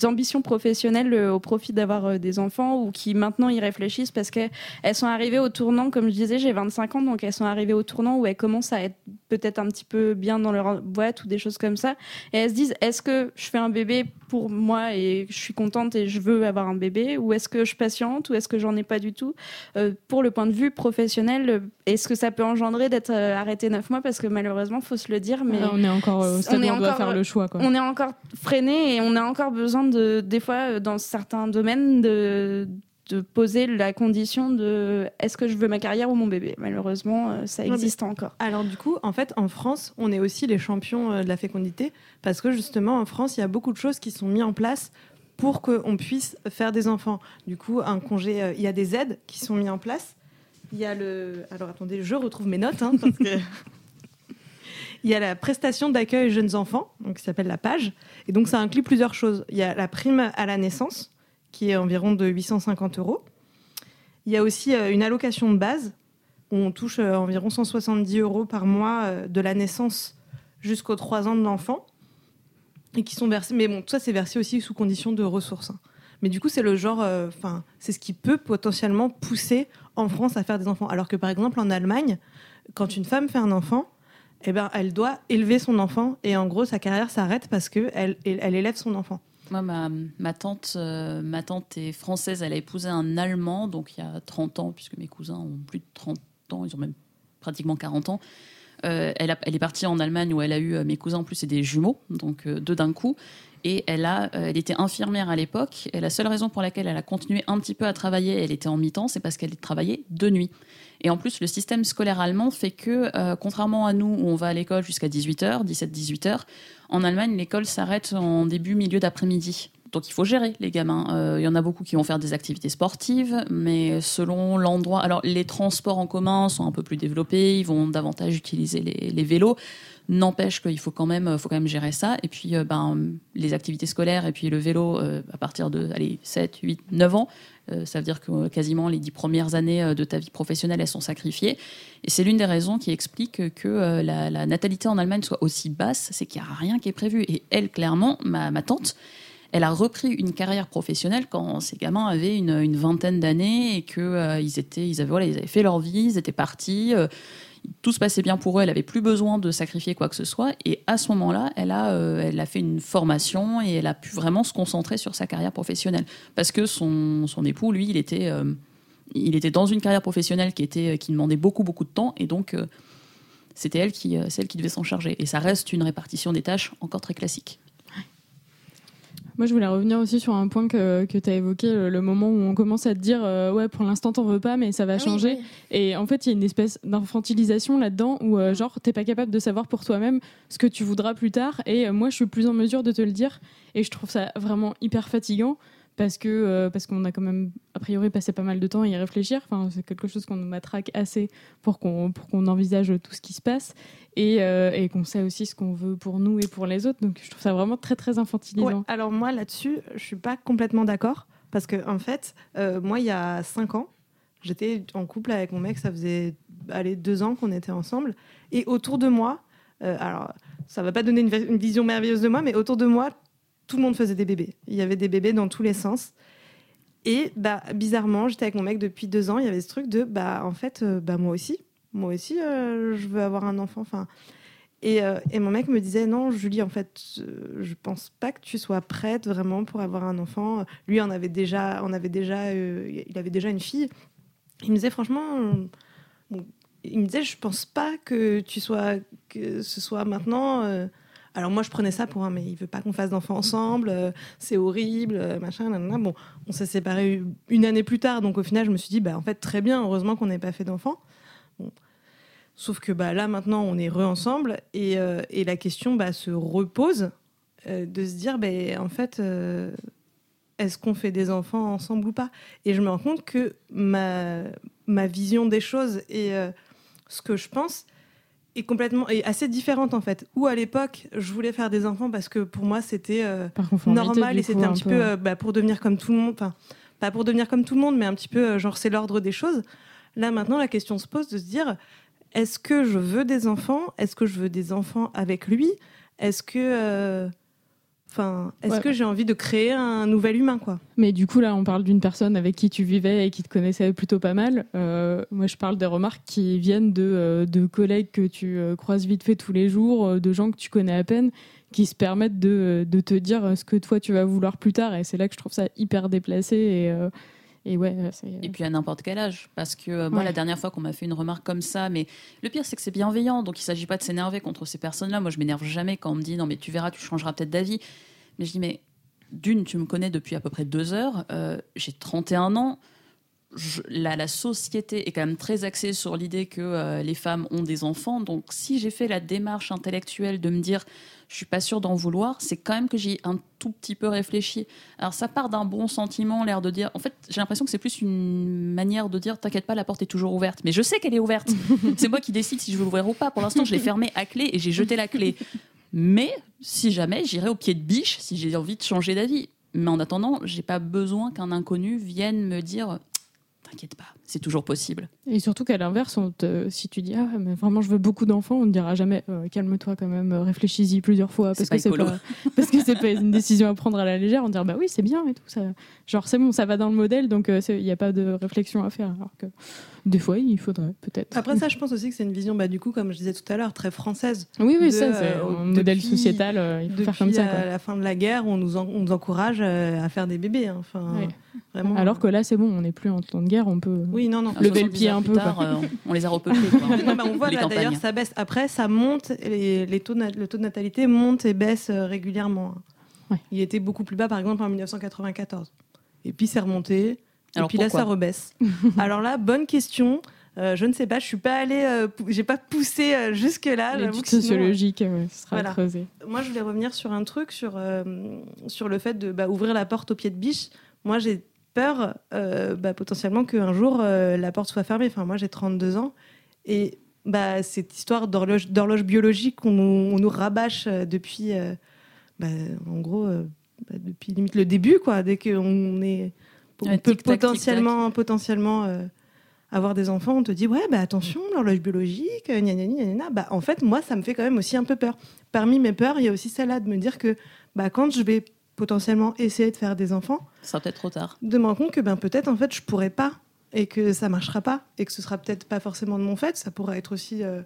Speaker 5: ambitions professionnelles au profit d'avoir des enfants ou qui maintenant y réfléchissent parce qu'elles elles sont arrivées au tournant, comme je disais, j'ai 25 ans, donc elles sont arrivées au tournant où elles commencent à être peut-être un petit peu bien dans leur boîte ou des choses comme ça. Et elles se disent, est-ce que je fais un bébé pour moi et je suis contente et je veux avoir un bébé ou est-ce que je patiente ou est-ce que j'en ai pas du tout? Euh, Pour le point de vue professionnel, euh, est-ce que ça peut engendrer d'être euh, arrêté neuf mois? Parce que malheureusement, faut se le dire, mais
Speaker 7: Là, on est encore où on doit faire le choix. Quoi.
Speaker 5: on est encore freiné et on a encore besoin de, des fois, euh, dans certains domaines, de, de poser la condition de est-ce que je veux ma carrière ou mon bébé? Malheureusement, euh, ça existe encore.
Speaker 6: Alors du coup, en fait, en France, on est aussi les champions euh, de la fécondité parce que justement, en France, il y a beaucoup de choses qui sont mises en place pour qu'on puisse faire des enfants. Du coup, un congé, euh, il y a des aides qui sont mises en place. Il y a le... Alors attendez, je retrouve mes notes hein, parce que... Il y a la prestation d'accueil jeunes enfants, donc qui s'appelle la PAGE. Et donc ça inclut plusieurs choses. Il y a la prime à la naissance, qui est environ de 850 euros. Il y a aussi euh, une allocation de base, où on touche euh, environ 170 euros par mois euh, de la naissance jusqu'aux 3 ans de l'enfant. Et qui sont versés. Mais bon, tout ça, c'est versé aussi sous condition de ressources. hein. Mais du coup, c'est le genre. Enfin, c'est ce qui peut potentiellement pousser en France à faire des enfants. Alors que par exemple, en Allemagne, quand une femme fait un enfant, eh ben, elle doit élever son enfant. Et en gros, sa carrière s'arrête parce qu'elle elle, elle élève son enfant.
Speaker 8: Moi, ma, tante, euh, ma tante est française. Elle a épousé un Allemand, donc il y a 30 ans, puisque mes cousins ont plus de 30 ans, ils ont même pratiquement 40 ans. Euh, elle, est partie en Allemagne où elle a eu euh, mes cousins, en plus, c'est des jumeaux, donc deux d'un coup. Et elle, était infirmière à l'époque. Et la seule raison pour laquelle elle a continué un petit peu à travailler, elle était en mi-temps, c'est parce qu'elle travaillait de nuit. Et en plus, le système scolaire allemand fait que, contrairement à nous, où on va à l'école jusqu'à 18h, 17-18h, en Allemagne, l'école s'arrête en début, milieu d'après-midi. Donc il faut gérer les gamins. Euh, Il y en a beaucoup qui vont faire des activités sportives, mais selon l'endroit. Alors les transports en commun sont un peu plus développés, ils vont davantage utiliser les, vélos. N'empêche qu'il faut quand même, faut quand même gérer ça. Et puis, euh, ben, les activités scolaires et puis le vélo euh, à partir de allez, 7, 8, 9 ans, ça veut dire que quasiment les 10 premières années de ta vie professionnelle, elles sont sacrifiées. Et c'est l'une des raisons qui explique que la, natalité en Allemagne soit aussi basse, c'est qu'il n'y a rien qui est prévu. Et elle, clairement, ma tante, elle a repris une carrière professionnelle quand ces gamins avaient une, vingtaine d'années et que euh, étaient, ils avaient, fait leur vie, ils étaient partis, euh, tout se passait bien pour eux, elle avait plus besoin de sacrifier quoi que ce soit. Et à ce moment-là, elle a, euh, elle a fait une formation et elle a pu vraiment se concentrer sur sa carrière professionnelle parce que son, son époux, lui, il était, euh, il était dans une carrière professionnelle qui était, qui demandait beaucoup beaucoup de temps et donc c'était elle qui, qui devait s'en charger. Et ça reste une répartition des tâches encore très classique.
Speaker 7: Moi, je voulais revenir aussi sur un point que, que tu as évoqué, le, le moment où on commence à te dire euh, Ouais, pour l'instant, t'en veux pas, mais ça va changer.
Speaker 10: oui.
Speaker 7: Et en fait, il y a une espèce d'infantilisation là-dedans où, euh, genre, t'es pas capable de savoir pour toi-même ce que tu voudras plus tard. Et euh, moi, je suis plus en mesure de te le dire. Et je trouve ça vraiment hyper fatigant parce que euh, parce qu'on a quand même, a priori, passé pas mal de temps à y réfléchir. Enfin, c'est quelque chose qu'on nous matraque assez pour qu'on pour qu'on envisage tout ce qui se passe et, euh, qu'on sait aussi ce qu'on veut pour nous et pour les autres. Donc, je trouve ça vraiment très, très infantilisant.
Speaker 6: Alors moi là-dessus, je suis pas complètement d'accord parce que en fait, euh, moi il y a cinq ans, j'étais en couple avec mon mec, ça faisait allez, deux ans qu'on était ensemble, et autour de moi, alors ça va pas donner une vision merveilleuse de moi, mais autour de moi, tout le monde faisait des bébés. Il y avait des bébés dans tous les sens. Et bah, bizarrement, j'étais avec mon mec depuis deux ans, il y avait ce truc de bah en fait, euh, bah moi aussi, moi aussi, euh, je veux avoir un enfant. Enfin, et, euh, et mon mec me disait non, Julie, en fait, je pense pas que tu sois prête vraiment pour avoir un enfant. Lui, on avait déjà, on avait déjà, il avait déjà une fille. Il me disait franchement, il me disait, je pense pas que tu sois, que ce soit maintenant. Alors moi, je prenais ça pour un, mais il veut pas qu'on fasse d'enfants ensemble, euh, c'est horrible, euh, machin, nanana. Bon, on s'est séparés une année plus tard, donc au final, je me suis dit, bah en fait, très bien, heureusement qu'on n'ait pas fait d'enfants. Sauf que bah, là, maintenant, on est re-ensemble et, euh, et la question bah, se repose de se dire, bah, en fait, est-ce qu'on fait des enfants ensemble ou pas? Et je me rends compte que ma, ma vision des choses et ce que je pense, est complètement est assez différente en fait. Où à l'époque, je voulais faire des enfants parce que pour moi c'était euh, normal et c'était un, petit peu euh, bah, pour devenir comme tout le monde. Enfin, pas pour devenir comme tout le monde, mais un petit peu euh, genre c'est l'ordre des choses. Là maintenant, la question se pose de se dire est-ce que je veux des enfants? Est-ce que je veux des enfants avec lui? Est-ce que Enfin, est-ce
Speaker 7: Ouais.
Speaker 6: que j'ai envie de créer un nouvel humain, quoi?
Speaker 7: Mais du coup, là, on parle d'une personne avec qui tu vivais et qui te connaissait plutôt pas mal. Euh, moi, je parle des remarques qui viennent de, euh, de collègues que tu euh, croises vite fait tous les jours, de gens que tu connais à peine, qui se permettent de, de te dire ce que toi, tu vas vouloir plus tard. Et c'est là que je trouve ça hyper déplacé. Et, et ouais, c'est...
Speaker 8: Et puis à n'importe quel âge. Parce que euh, moi,
Speaker 7: Ouais.
Speaker 8: la dernière fois qu'on m'a fait une remarque comme ça, mais le pire, c'est que c'est bienveillant. Donc il ne s'agit pas de s'énerver contre ces personnes-là. Moi, je m'énerve jamais quand on me dit non, mais tu verras, tu changeras peut-être d'avis. Mais je dis, mais d'une, tu me connais depuis à peu près deux heures. euh, J'ai 31 ans. Je- la, la société est quand même très axée sur l'idée que euh, les femmes ont des enfants. Donc, si j'ai fait la démarche intellectuelle de me dire, je suis pas sûre d'en vouloir, c'est quand même que j'y ai un tout petit peu réfléchi. Alors, ça part d'un bon sentiment, l'air de dire. En fait, j'ai l'impression que c'est plus une manière de dire, t'inquiète pas, la porte est toujours ouverte. Mais je sais qu'elle est ouverte. c'est moi qui décide si je veux l'ouvrir ou pas. Pour l'instant, je l'ai fermée à clé et j'ai jeté la clé. Mais si jamais, j'irai au pied de biche si j'ai envie de changer d'avis. Mais en attendant, j'ai pas besoin qu'un inconnu vienne me dire T'inquiète pas, c'est toujours possible.
Speaker 7: Et surtout qu'à l'inverse, on te- si tu dis ah mais vraiment je veux beaucoup d'enfants, on ne dira jamais euh, calme-toi quand même, euh, réfléchis-y plusieurs fois parce que c'est pas parce que c'est pas une décision à prendre à la légère. On dira bah oui c'est bien et tout ça, genre c'est bon ça va dans le modèle donc euh, il n'y a pas de réflexion à faire. Alors que des fois il faudrait peut-être.
Speaker 6: Après ça, je pense aussi que c'est une vision, bah, du coup, comme je disais tout à l'heure, très française.
Speaker 7: Oui oui
Speaker 6: de,
Speaker 7: ça c'est
Speaker 6: euh,
Speaker 7: un modèle
Speaker 6: depuis-
Speaker 7: sociétal, euh, il faut faire comme ça.
Speaker 6: euh,
Speaker 7: quoi.
Speaker 6: la fin de la guerre, on nous, en- on nous encourage euh, à faire des bébés. hein. Enfin,
Speaker 7: Oui.
Speaker 6: vraiment.
Speaker 7: Alors que là c'est bon, on n'est plus en temps de guerre, on peut.
Speaker 6: Oui, non, non.
Speaker 7: Lever
Speaker 8: 70
Speaker 7: le pied
Speaker 8: ans
Speaker 7: un peu.
Speaker 8: tard,
Speaker 7: quoi.
Speaker 8: euh, on les a repeuplés. quoi.
Speaker 6: Non, bah, on voit
Speaker 8: Les
Speaker 6: là, d'ailleurs, ça baisse. Après, ça monte, les, les taux de le taux de natalité monte et baisse euh, régulièrement.
Speaker 7: Ouais.
Speaker 6: Il était beaucoup plus bas, par exemple, en 1994. Et puis, c'est remonté.
Speaker 8: Alors,
Speaker 6: et puis là, ça rebaisse. Alors là, bonne question. Euh, je ne sais pas, je suis pas allée, euh, j'ai pas poussé euh, jusque là.
Speaker 7: L'étude sociologique, ouais, ce sera
Speaker 6: Voilà.
Speaker 7: creusé.
Speaker 6: Moi, je voulais revenir sur un truc, sur, euh, sur le fait de bah, ouvrir la porte au pied de biche. Moi, j'ai peur euh, bah, potentiellement qu'un jour, euh, la porte soit fermée. Enfin, moi, j'ai 32 ans. Et bah, cette histoire d'horloge d'horloge biologique qu'on nous, on nous rabâche euh, depuis, euh, bah, en gros, euh, bah, depuis limite le début, quoi. Dès qu'on est, on
Speaker 8: Ouais,
Speaker 6: peut potentiellement, potentiellement euh, avoir des enfants, on te dit ouais, bah attention, l'horloge biologique, gna gna gna. Bah, en fait, moi, ça me fait quand même aussi un peu peur. Parmi mes peurs, il y a aussi celle-là de me dire que bah, quand je vais potentiellement essayer de faire des enfants,
Speaker 8: Ça peut-être trop tard.
Speaker 6: de me rendre compte que ben, peut-être en fait je pourrais pas et que ça marchera pas et que ce sera peut-être pas forcément de mon fait, ça pourrait être aussi euh,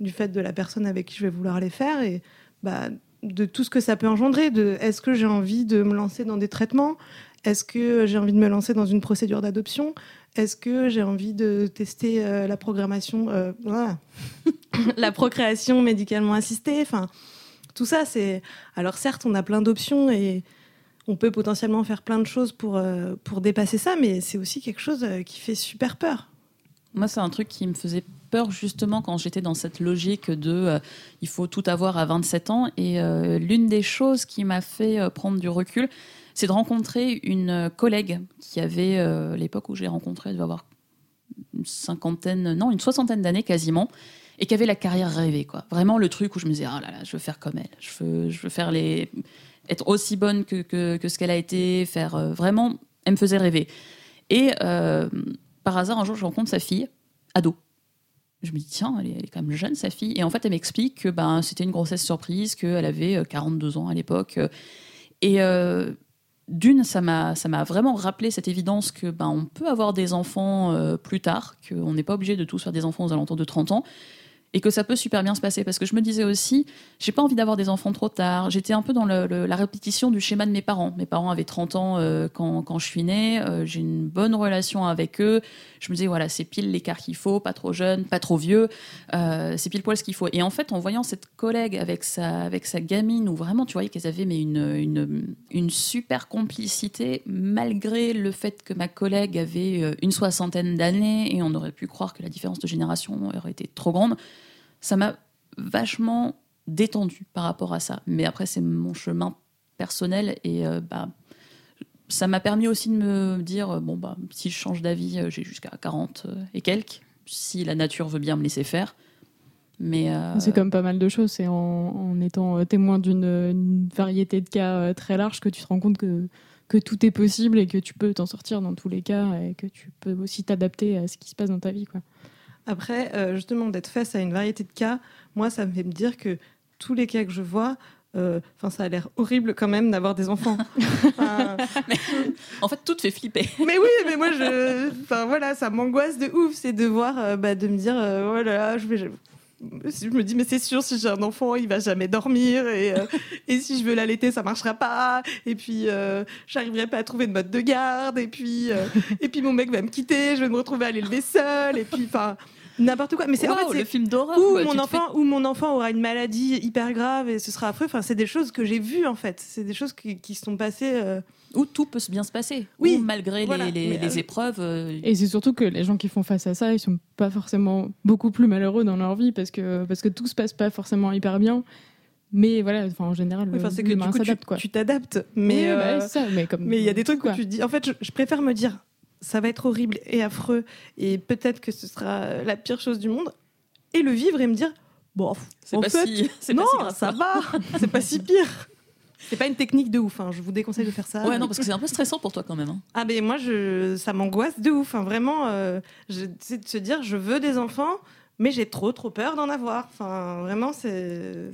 Speaker 6: du fait de la personne avec qui je vais vouloir les faire et bah, de tout ce que ça peut engendrer. De est-ce que j'ai envie de me lancer dans des traitements Est-ce que j'ai envie de me lancer dans une procédure d'adoption Est-ce que j'ai envie de tester euh, la programmation, euh, voilà. la procréation médicalement assistée Enfin, tout ça, c'est. Alors certes, on a plein d'options et on peut potentiellement faire plein de choses pour, euh, pour dépasser ça, mais c'est aussi quelque chose euh, qui fait super peur.
Speaker 8: Moi, c'est un truc qui me faisait peur justement quand j'étais dans cette logique de euh, il faut tout avoir à 27 ans. Et l'une des choses qui m'a fait prendre du recul, c'est de rencontrer une collègue qui avait, l'époque où j'ai rencontré, elle devait avoir une cinquantaine, non, une soixantaine d'années quasiment, et qui avait la carrière rêvée, quoi. Vraiment le truc où je me disais, ah là là, je veux faire comme elle, je veux, je veux faire les, être aussi bonne que, que, ce qu'elle a été, faire euh, vraiment, elle me faisait rêver. Et euh, par hasard, un jour, je rencontre sa fille, ado. Je me dis, tiens, elle est, elle quand même jeune, sa fille. Et en fait, elle m'explique que ben, c'était une grossesse surprise, qu'elle avait euh, 42 ans à l'époque. Et euh, d'une, ça m'a vraiment rappelé cette évidence que ben, on peut avoir des enfants euh, plus tard, qu'on n'est pas obligé de tous faire des enfants aux alentours de 30 ans. Et que ça peut super bien se passer. Parce que je me disais aussi, j'ai pas envie d'avoir des enfants trop tard. J'étais un peu dans la répétition du schéma de mes parents. Mes parents avaient 30 ans euh, quand, quand je suis née. Euh, j'ai une bonne relation avec eux. Je me disais, voilà, c'est pile l'écart qu'il faut, pas trop jeune, pas trop vieux. Euh, c'est pile poil ce qu'il faut. Et en fait, en voyant cette collègue avec sa, avec sa gamine, où vraiment tu voyais qu'elles avaient mais une, une, une super complicité, malgré le fait que ma collègue avait une soixantaine d'années, et on aurait pu croire que la différence de génération aurait été trop grande, ça m'a vachement détendu par rapport à ça. Mais après, c'est mon chemin personnel, et euh, bah, ça m'a permis aussi de me dire, euh, bon, bah, si je change d'avis, euh, j'ai jusqu'à 40 euh, et quelques, si la nature veut bien me laisser faire. Mais euh,
Speaker 7: C'est comme pas mal de choses. C'est en, étant témoin d'une une variété de cas très large que tu te rends compte que, que tout est possible et que tu peux t'en sortir dans tous les cas et que tu peux aussi t'adapter à ce qui se passe dans ta vie. Quoi.
Speaker 6: Après, euh, justement, d'être face à une variété de cas, moi, ça me fait me dire que tous les cas que je vois, euh, enfin, ça a l'air horrible quand même d'avoir des enfants. Enfin,
Speaker 8: en fait, tout te fait flipper.
Speaker 6: mais oui, mais moi, je, enfin voilà, ça m'angoisse de ouf, c'est de voir, euh, bah, de me dire, euh, voilà, je vais. Je- me dis mais c'est sûr si j'ai un enfant il va jamais dormir et, euh, et si je veux l'allaiter ça marchera pas. Et puis euh, j'arriverai pas à trouver de mode de garde. Et puis euh, et puis mon mec va me quitter je vais me retrouver à l'élever seule. Et puis enfin n'importe quoi. Mais c'est en
Speaker 8: Waouh,
Speaker 6: fait c'est-
Speaker 8: le film d'horreur.
Speaker 6: ou mon enfant ou mon enfant aura une maladie hyper grave et ce sera affreux. Enfin c'est des choses que j'ai vues en fait. C'est des choses qui, qui sont passées euh,
Speaker 8: fais- Où tout peut bien se passer.
Speaker 6: Oui,
Speaker 8: malgré
Speaker 6: voilà.
Speaker 8: les, les-
Speaker 6: Mais,
Speaker 8: les
Speaker 6: euh,
Speaker 8: épreuves. euh,
Speaker 7: Et c'est surtout que les gens qui font face à ça, ils sont pas forcément beaucoup plus malheureux dans leur vie parce que, parce que tout se passe pas forcément hyper bien. Mais voilà, enfin, en général,
Speaker 6: enfin, c'est que
Speaker 7: l'humain
Speaker 6: du coup tu-
Speaker 7: s'adapte. quoi.
Speaker 6: tu t'adaptes mais
Speaker 7: Oui, bah,
Speaker 6: euh,
Speaker 7: mais comme
Speaker 6: Mais il y a des trucs
Speaker 7: quoi.
Speaker 6: où tu te dis, en fait, je, je préfère me dire, ça va être horrible et affreux, et peut-être que ce sera la pire chose du monde, et le vivre et me dire, bon,
Speaker 8: C'est
Speaker 6: en
Speaker 8: pas
Speaker 6: fait,
Speaker 8: si- c'est
Speaker 6: non,
Speaker 8: pas si grave,
Speaker 6: ça va, c'est pas si pire. C'est pas une technique de ouf, hein, je vous déconseille de faire ça.
Speaker 8: Ouais, non, parce que c'est un peu stressant pour toi quand même. hein.
Speaker 6: Ah ben moi, je, ça m'angoisse de ouf, hein, vraiment, euh, je- c'est de se dire, je veux des enfants, mais j'ai trop trop peur d'en avoir. Enfin, vraiment, c'est,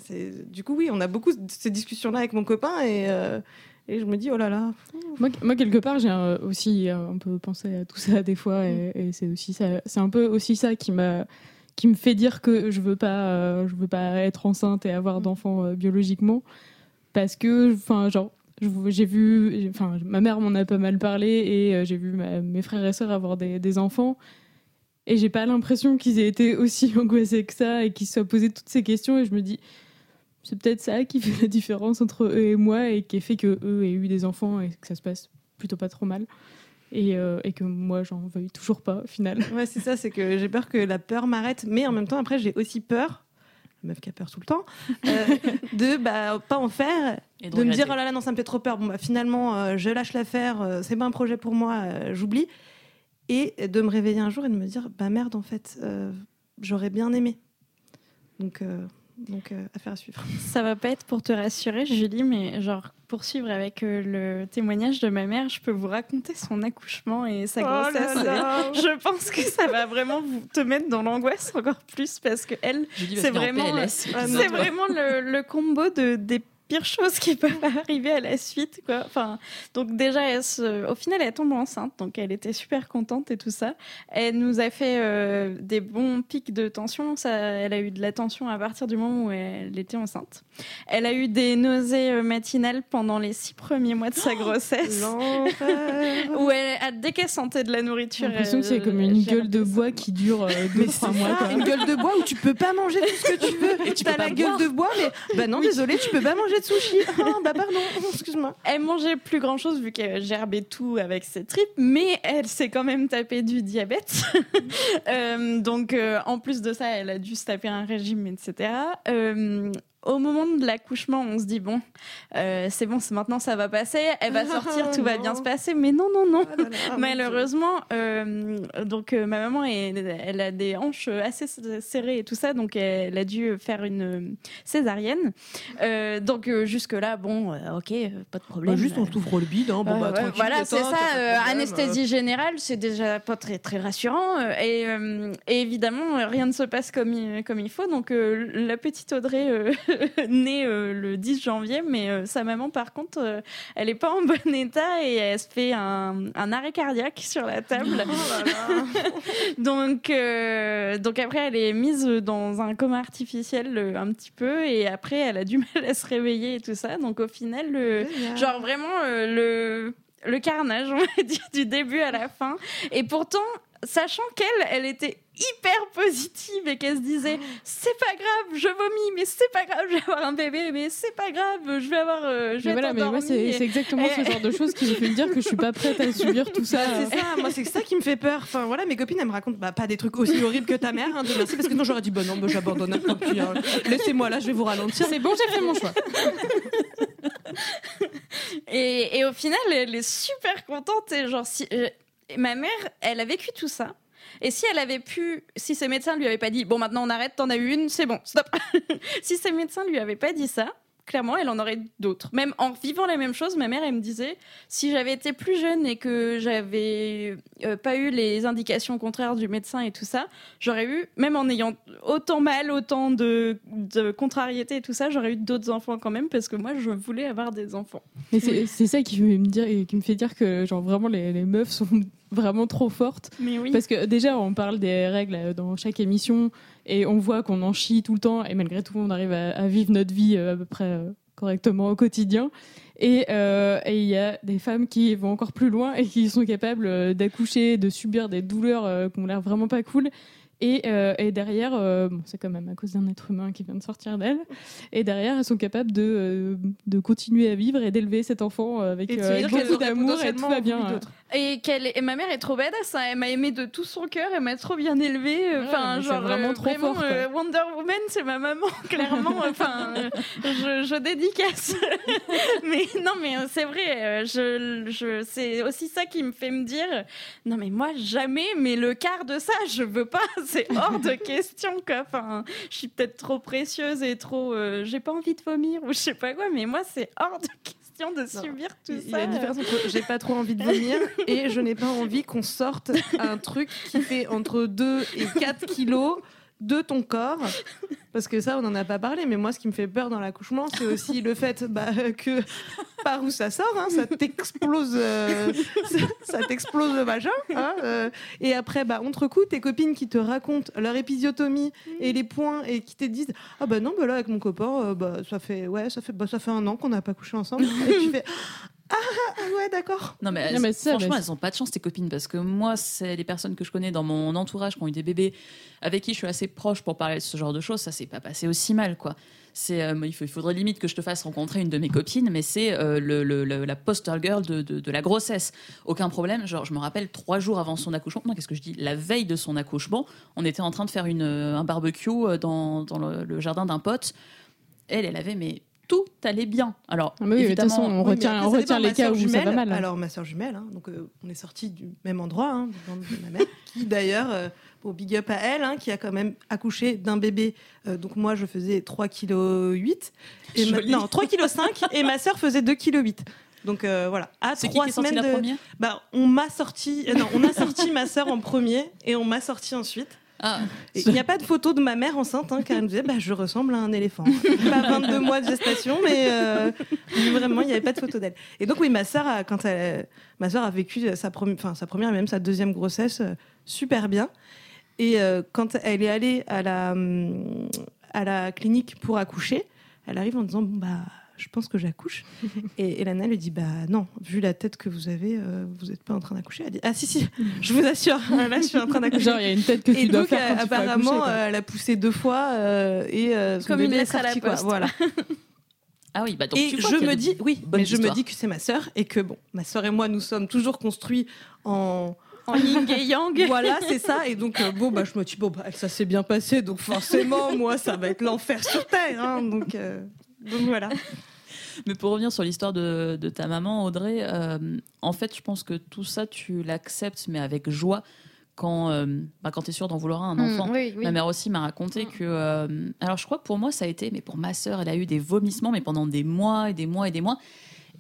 Speaker 6: du coup, oui, on a beaucoup de ces discussions-là avec mon copain, et, euh, et je me dis, oh là là,
Speaker 7: Moi, moi, quelque part, j'ai euh, aussi euh, un peu pensé à tout ça des fois, et, et c'est aussi ça, c'est un peu aussi ça qui m'a, qui me fait dire que je veux pas, euh, je veux pas être enceinte et avoir d'enfants euh, biologiquement, parce que, enfin, genre, j'ai vu, enfin, ma mère m'en a pas mal parlé, et euh, j'ai vu mes frères et sœurs avoir des, enfants. Et j'ai pas l'impression qu'ils aient été aussi angoissés que ça et qu'ils se soient posés toutes ces questions. Et je me dis, c'est peut-être ça qui fait la différence entre eux et moi et qui fait que eux aient eu des enfants et que ça se passe plutôt pas trop mal. Et, euh, et que moi, j'en veuille toujours pas au final.
Speaker 6: Ouais, c'est ça, c'est que j'ai peur que la peur m'arrête, mais en même temps, après, j'ai aussi peur, meuf qui a peur tout le temps, euh, de bah, pas en faire,
Speaker 8: Et
Speaker 6: de, me dire oh là là, non, ça me fait trop peur. Bon, bah, finalement, euh, je lâche l'affaire, euh, c'est pas un projet pour moi, euh, j'oublie. Et de me réveiller un jour et de me dire bah merde, en fait, euh, j'aurais bien aimé. Donc, euh, donc euh, affaire à suivre.
Speaker 5: Ça va pas être pour te rassurer, Julie, mais genre poursuivre avec euh, le témoignage de ma mère, je peux vous raconter son accouchement et sa
Speaker 6: Oh là
Speaker 5: grossesse.
Speaker 6: là.
Speaker 5: Je pense que ça va vraiment vous te mettre dans l'angoisse encore plus parce que elle,
Speaker 8: va
Speaker 5: c'est vraiment le, le combo de des pires choses qui peuvent arriver à la suite quoi. Enfin, donc déjà elle se- au final elle tombe enceinte, donc elle était super contente et tout ça. Elle nous a fait euh, des bons pics de tension, ça elle a eu de la tension à partir du moment où elle était enceinte. Elle a eu des nausées euh, matinales pendant les six premiers mois de sa grossesse.
Speaker 6: L'enfer.
Speaker 5: Où elle, ah, dès qu'elle sentait de la
Speaker 7: J'ai
Speaker 5: nourriture,
Speaker 7: l'impression que c'est comme une gueule de bois qui dure euh, deux, trois mois. quoi.
Speaker 6: une gueule de bois où tu peux pas manger tout ce que tu veux.
Speaker 8: Et tu pas
Speaker 6: la gueule
Speaker 8: boire.
Speaker 6: de bois, mais bah non, désolé, tu peux pas manger de sushi. Ah, bah pardon, excuse-moi.
Speaker 5: Elle mangeait plus grand chose vu qu'elle gerbait tout avec ses tripes, mais elle s'est quand même tapé du diabète. Euh, donc, euh, en plus de ça, elle a dû se taper un régime, etc. Euh, au moment de l'accouchement, on se dit bon, euh, c'est bon, c'est maintenant ça va passer, elle va sortir, tout va bien se passer. Mais non, non, non.
Speaker 6: Ah là là.
Speaker 5: Malheureusement, euh, donc euh, ma maman, elle, elle a des hanches assez serrées et tout ça, donc elle a dû faire une césarienne. Euh, donc euh, jusque là, bon, euh, ok, pas de problème.
Speaker 6: t'ouvre le bide, hein,
Speaker 5: Ouais, ouais, voilà, c'est ça. euh, anesthésie générale, c'est déjà pas très très rassurant. euh, et, euh, et évidemment, rien ne se passe comme il, comme il faut. Donc euh, la petite Audrey euh, née euh, le 10 janvier, mais euh, sa maman, par contre, euh, elle est pas en bon état et elle se fait un, un arrêt cardiaque sur la table. donc, euh, donc après, elle est mise dans un coma artificiel un petit peu et après, elle a du mal à se réveiller et tout ça. Donc au final, le, genre vraiment le le carnage, on va dire, du début à la fin. Et pourtant, sachant qu'elle, elle était hyper positive et qu'elle se disait c'est pas grave, je vomis, mais c'est pas grave, je vais avoir un bébé, mais c'est pas grave, je vais avoir, euh, je vais
Speaker 7: Mais voilà, mais moi, c'est exactement
Speaker 5: Et-
Speaker 7: ce genre de choses qui me fait me dire que je suis pas prête à subir tout ça.
Speaker 6: C'est ça, moi c'est ça qui me fait peur. Enfin voilà, mes copines elles me racontent bah, pas des trucs aussi horribles que ta mère, hein, merci, parce que non j'aurais dit bah non, bah, j'abandonne. Pis, hein. Laissez-moi là, je vais vous ralentir.
Speaker 7: C'est bon, j'ai fait mon choix.
Speaker 5: Et, et au final, elle est super contente. Et genre, si, euh, ma mère, elle a vécu tout ça. Et si elle avait pu, si ses médecins lui avaient pas dit, bon maintenant on arrête, t'en as eu une, c'est bon, stop. si ses médecins lui avaient pas dit ça, clairement, elle en aurait d'autres. Même en vivant la même chose, ma mère, elle me disait, si j'avais été plus jeune et que j'avais euh, pas eu les indications contraires du médecin et tout ça, j'aurais eu, même en ayant autant mal, autant de, de contrariété et tout ça, j'aurais eu d'autres enfants quand même parce que moi, je voulais avoir des enfants.
Speaker 7: Mais c'est c'est ça qui me, dire, qui me fait dire que genre vraiment les, les meufs sont vraiment trop fortes.
Speaker 5: Mais oui.
Speaker 7: Parce que déjà on parle des règles euh, dans chaque émission et on voit qu'on en chie tout le temps et malgré tout on arrive à, à vivre notre vie euh, à peu près euh, correctement au quotidien. Et euh, et il y a des femmes qui vont encore plus loin et qui sont capables d'accoucher, de subir des douleurs euh, qui ont l'air vraiment pas cool. Et, euh, et derrière, bon, c'est quand même à cause d'un être humain qui vient de sortir d'elle. Et derrière, elles sont capables de, de continuer à vivre et d'élever cet enfant avec
Speaker 6: qu'elles
Speaker 7: beaucoup d'amour et tout va bien.
Speaker 5: Et, qu'elle, et ma mère est trop badass, hein. elle m'a aimé de tout son cœur, elle m'a trop bien élevée. euh,
Speaker 7: Ouais,
Speaker 5: Enfin,
Speaker 7: c'est
Speaker 5: genre
Speaker 7: vraiment
Speaker 5: euh,
Speaker 7: trop fort, quoi.
Speaker 5: euh, Wonder Woman, c'est ma maman, clairement. Enfin, euh, je, je dédicace. mais non, mais euh, c'est vrai, je, je, c'est aussi ça qui me fait me dire, non mais moi jamais, mais le quart de ça, je veux pas, c'est hors de question quoi. Enfin, je suis peut-être trop précieuse et trop, j'ai pas envie de vomir ou je sais pas quoi, mais moi c'est hors de question de subir tout
Speaker 6: Il y
Speaker 5: ça.
Speaker 6: a une différence entre j'ai pas trop envie de vomir et je n'ai pas envie qu'on sorte un truc qui fait entre 2 et 4 kilos de ton corps. Parce que ça, on n'en a pas parlé, mais moi, ce qui me fait peur dans l'accouchement, c'est aussi le fait bah, que par où ça sort, hein, ça t'explose, euh, ça, t'explose le vagin. hein, euh, et après, bah, entre coups, tes copines qui te racontent leur épisiotomie et les points et qui te disent ah bah non, bah là avec mon copain, euh, bah ça fait ouais, ça fait bah, ça fait un an qu'on n'a pas couché ensemble. Ah, ah ouais, d'accord.
Speaker 8: Non mais,
Speaker 7: Non, mais ça,
Speaker 8: franchement, elles ont pas de chance tes copines parce que moi, c'est les personnes que je connais dans mon entourage qui ont eu des bébés avec qui je suis assez proche pour parler de ce genre de choses. Ça s'est pas passé aussi mal, quoi. C'est, euh, il, faut- il faudrait limite que je te fasse rencontrer une de mes copines, mais c'est euh, le, le- le- la poster girl de, de, de la grossesse. Aucun problème. Genre, je me rappelle trois jours avant son accouchement. Non, qu'est-ce que je dis La veille de son accouchement, on était en train de faire une, euh, un barbecue dans, dans le, le jardin d'un pote. Elle, elle avait mais tout allait bien. Alors,
Speaker 7: Ah, mais oui, mais de toute façon, on
Speaker 6: Oui, mais
Speaker 7: retient, on
Speaker 6: ça
Speaker 7: retient les
Speaker 6: Ma
Speaker 7: cas où ça
Speaker 6: jumelle,
Speaker 7: va mal. hein.
Speaker 6: Alors, ma soeur jumelle, hein, donc euh, on est sortis du même endroit, hein, du ventre de ma mère, qui d'ailleurs, euh, bon, big up à elle, hein, qui a quand même accouché d'un bébé. Euh, donc moi, je faisais 3 kg 8. Et ma-
Speaker 8: Joli.
Speaker 6: non, 3 kg 5 et ma soeur faisait 2 kg 8. Donc euh, voilà, à
Speaker 8: c'est qui
Speaker 6: trois
Speaker 8: qui est sorti
Speaker 6: semaines
Speaker 8: la
Speaker 6: de...
Speaker 8: première?
Speaker 6: Bah, on m'a sorti, euh, non, on a sorti ma sœur en premier et on m'a sorti ensuite.
Speaker 8: Ah,
Speaker 6: Il n'y a pas de photo de ma mère enceinte, hein, car elle me disait, bah, je ressemble à un éléphant. Pas 22 mois de gestation, mais euh, vraiment, il n'y avait pas de photo d'elle. Et donc, oui, ma sœur, a- quand elle, ma sœur a vécu sa, enfin, sa première et même sa deuxième grossesse euh, super bien. Et euh, quand elle est allée à la, hum, à la clinique pour accoucher, elle arrive en disant, bon, bah, je pense que j'accouche. Et Elana lui dit, bah non, vu la tête que vous avez, euh, vous n'êtes pas en train d'accoucher. Elle dit, ah si, si, je vous assure, là, je suis en train d'accoucher.
Speaker 7: Genre, il y a une tête que
Speaker 6: Et
Speaker 7: tu dois
Speaker 6: donc,
Speaker 7: faire quand tu
Speaker 6: apparemment,
Speaker 7: accoucher,
Speaker 6: euh, elle a poussé deux fois euh, et son
Speaker 5: Comme une
Speaker 6: est
Speaker 5: lettre à la
Speaker 6: quoi. Voilà.
Speaker 8: ah oui, bah donc
Speaker 6: et
Speaker 8: tu
Speaker 6: je me dis, oui, mais je me dis que c'est ma sœur et que bon, ma sœur et moi, nous sommes toujours construits en
Speaker 5: En yin et yang.
Speaker 6: voilà, c'est ça. Et donc, euh, bon, bah, je me dis, bon, bah, ça s'est bien passé. Donc, forcément, moi, ça va être l'enfer sur Terre. hein. donc, euh, donc, voilà.
Speaker 8: Mais pour revenir sur l'histoire de, de ta maman, Audrey, euh, en fait, je pense que tout ça, tu l'acceptes, mais avec joie, quand, euh, bah, quand tu es sûr d'en vouloir un enfant.
Speaker 5: Mm, oui, oui.
Speaker 8: Ma mère aussi m'a raconté que. euh, alors, je crois que pour moi, ça a été, mais pour ma sœur, elle a eu des vomissements, mais pendant des mois et des mois et des mois.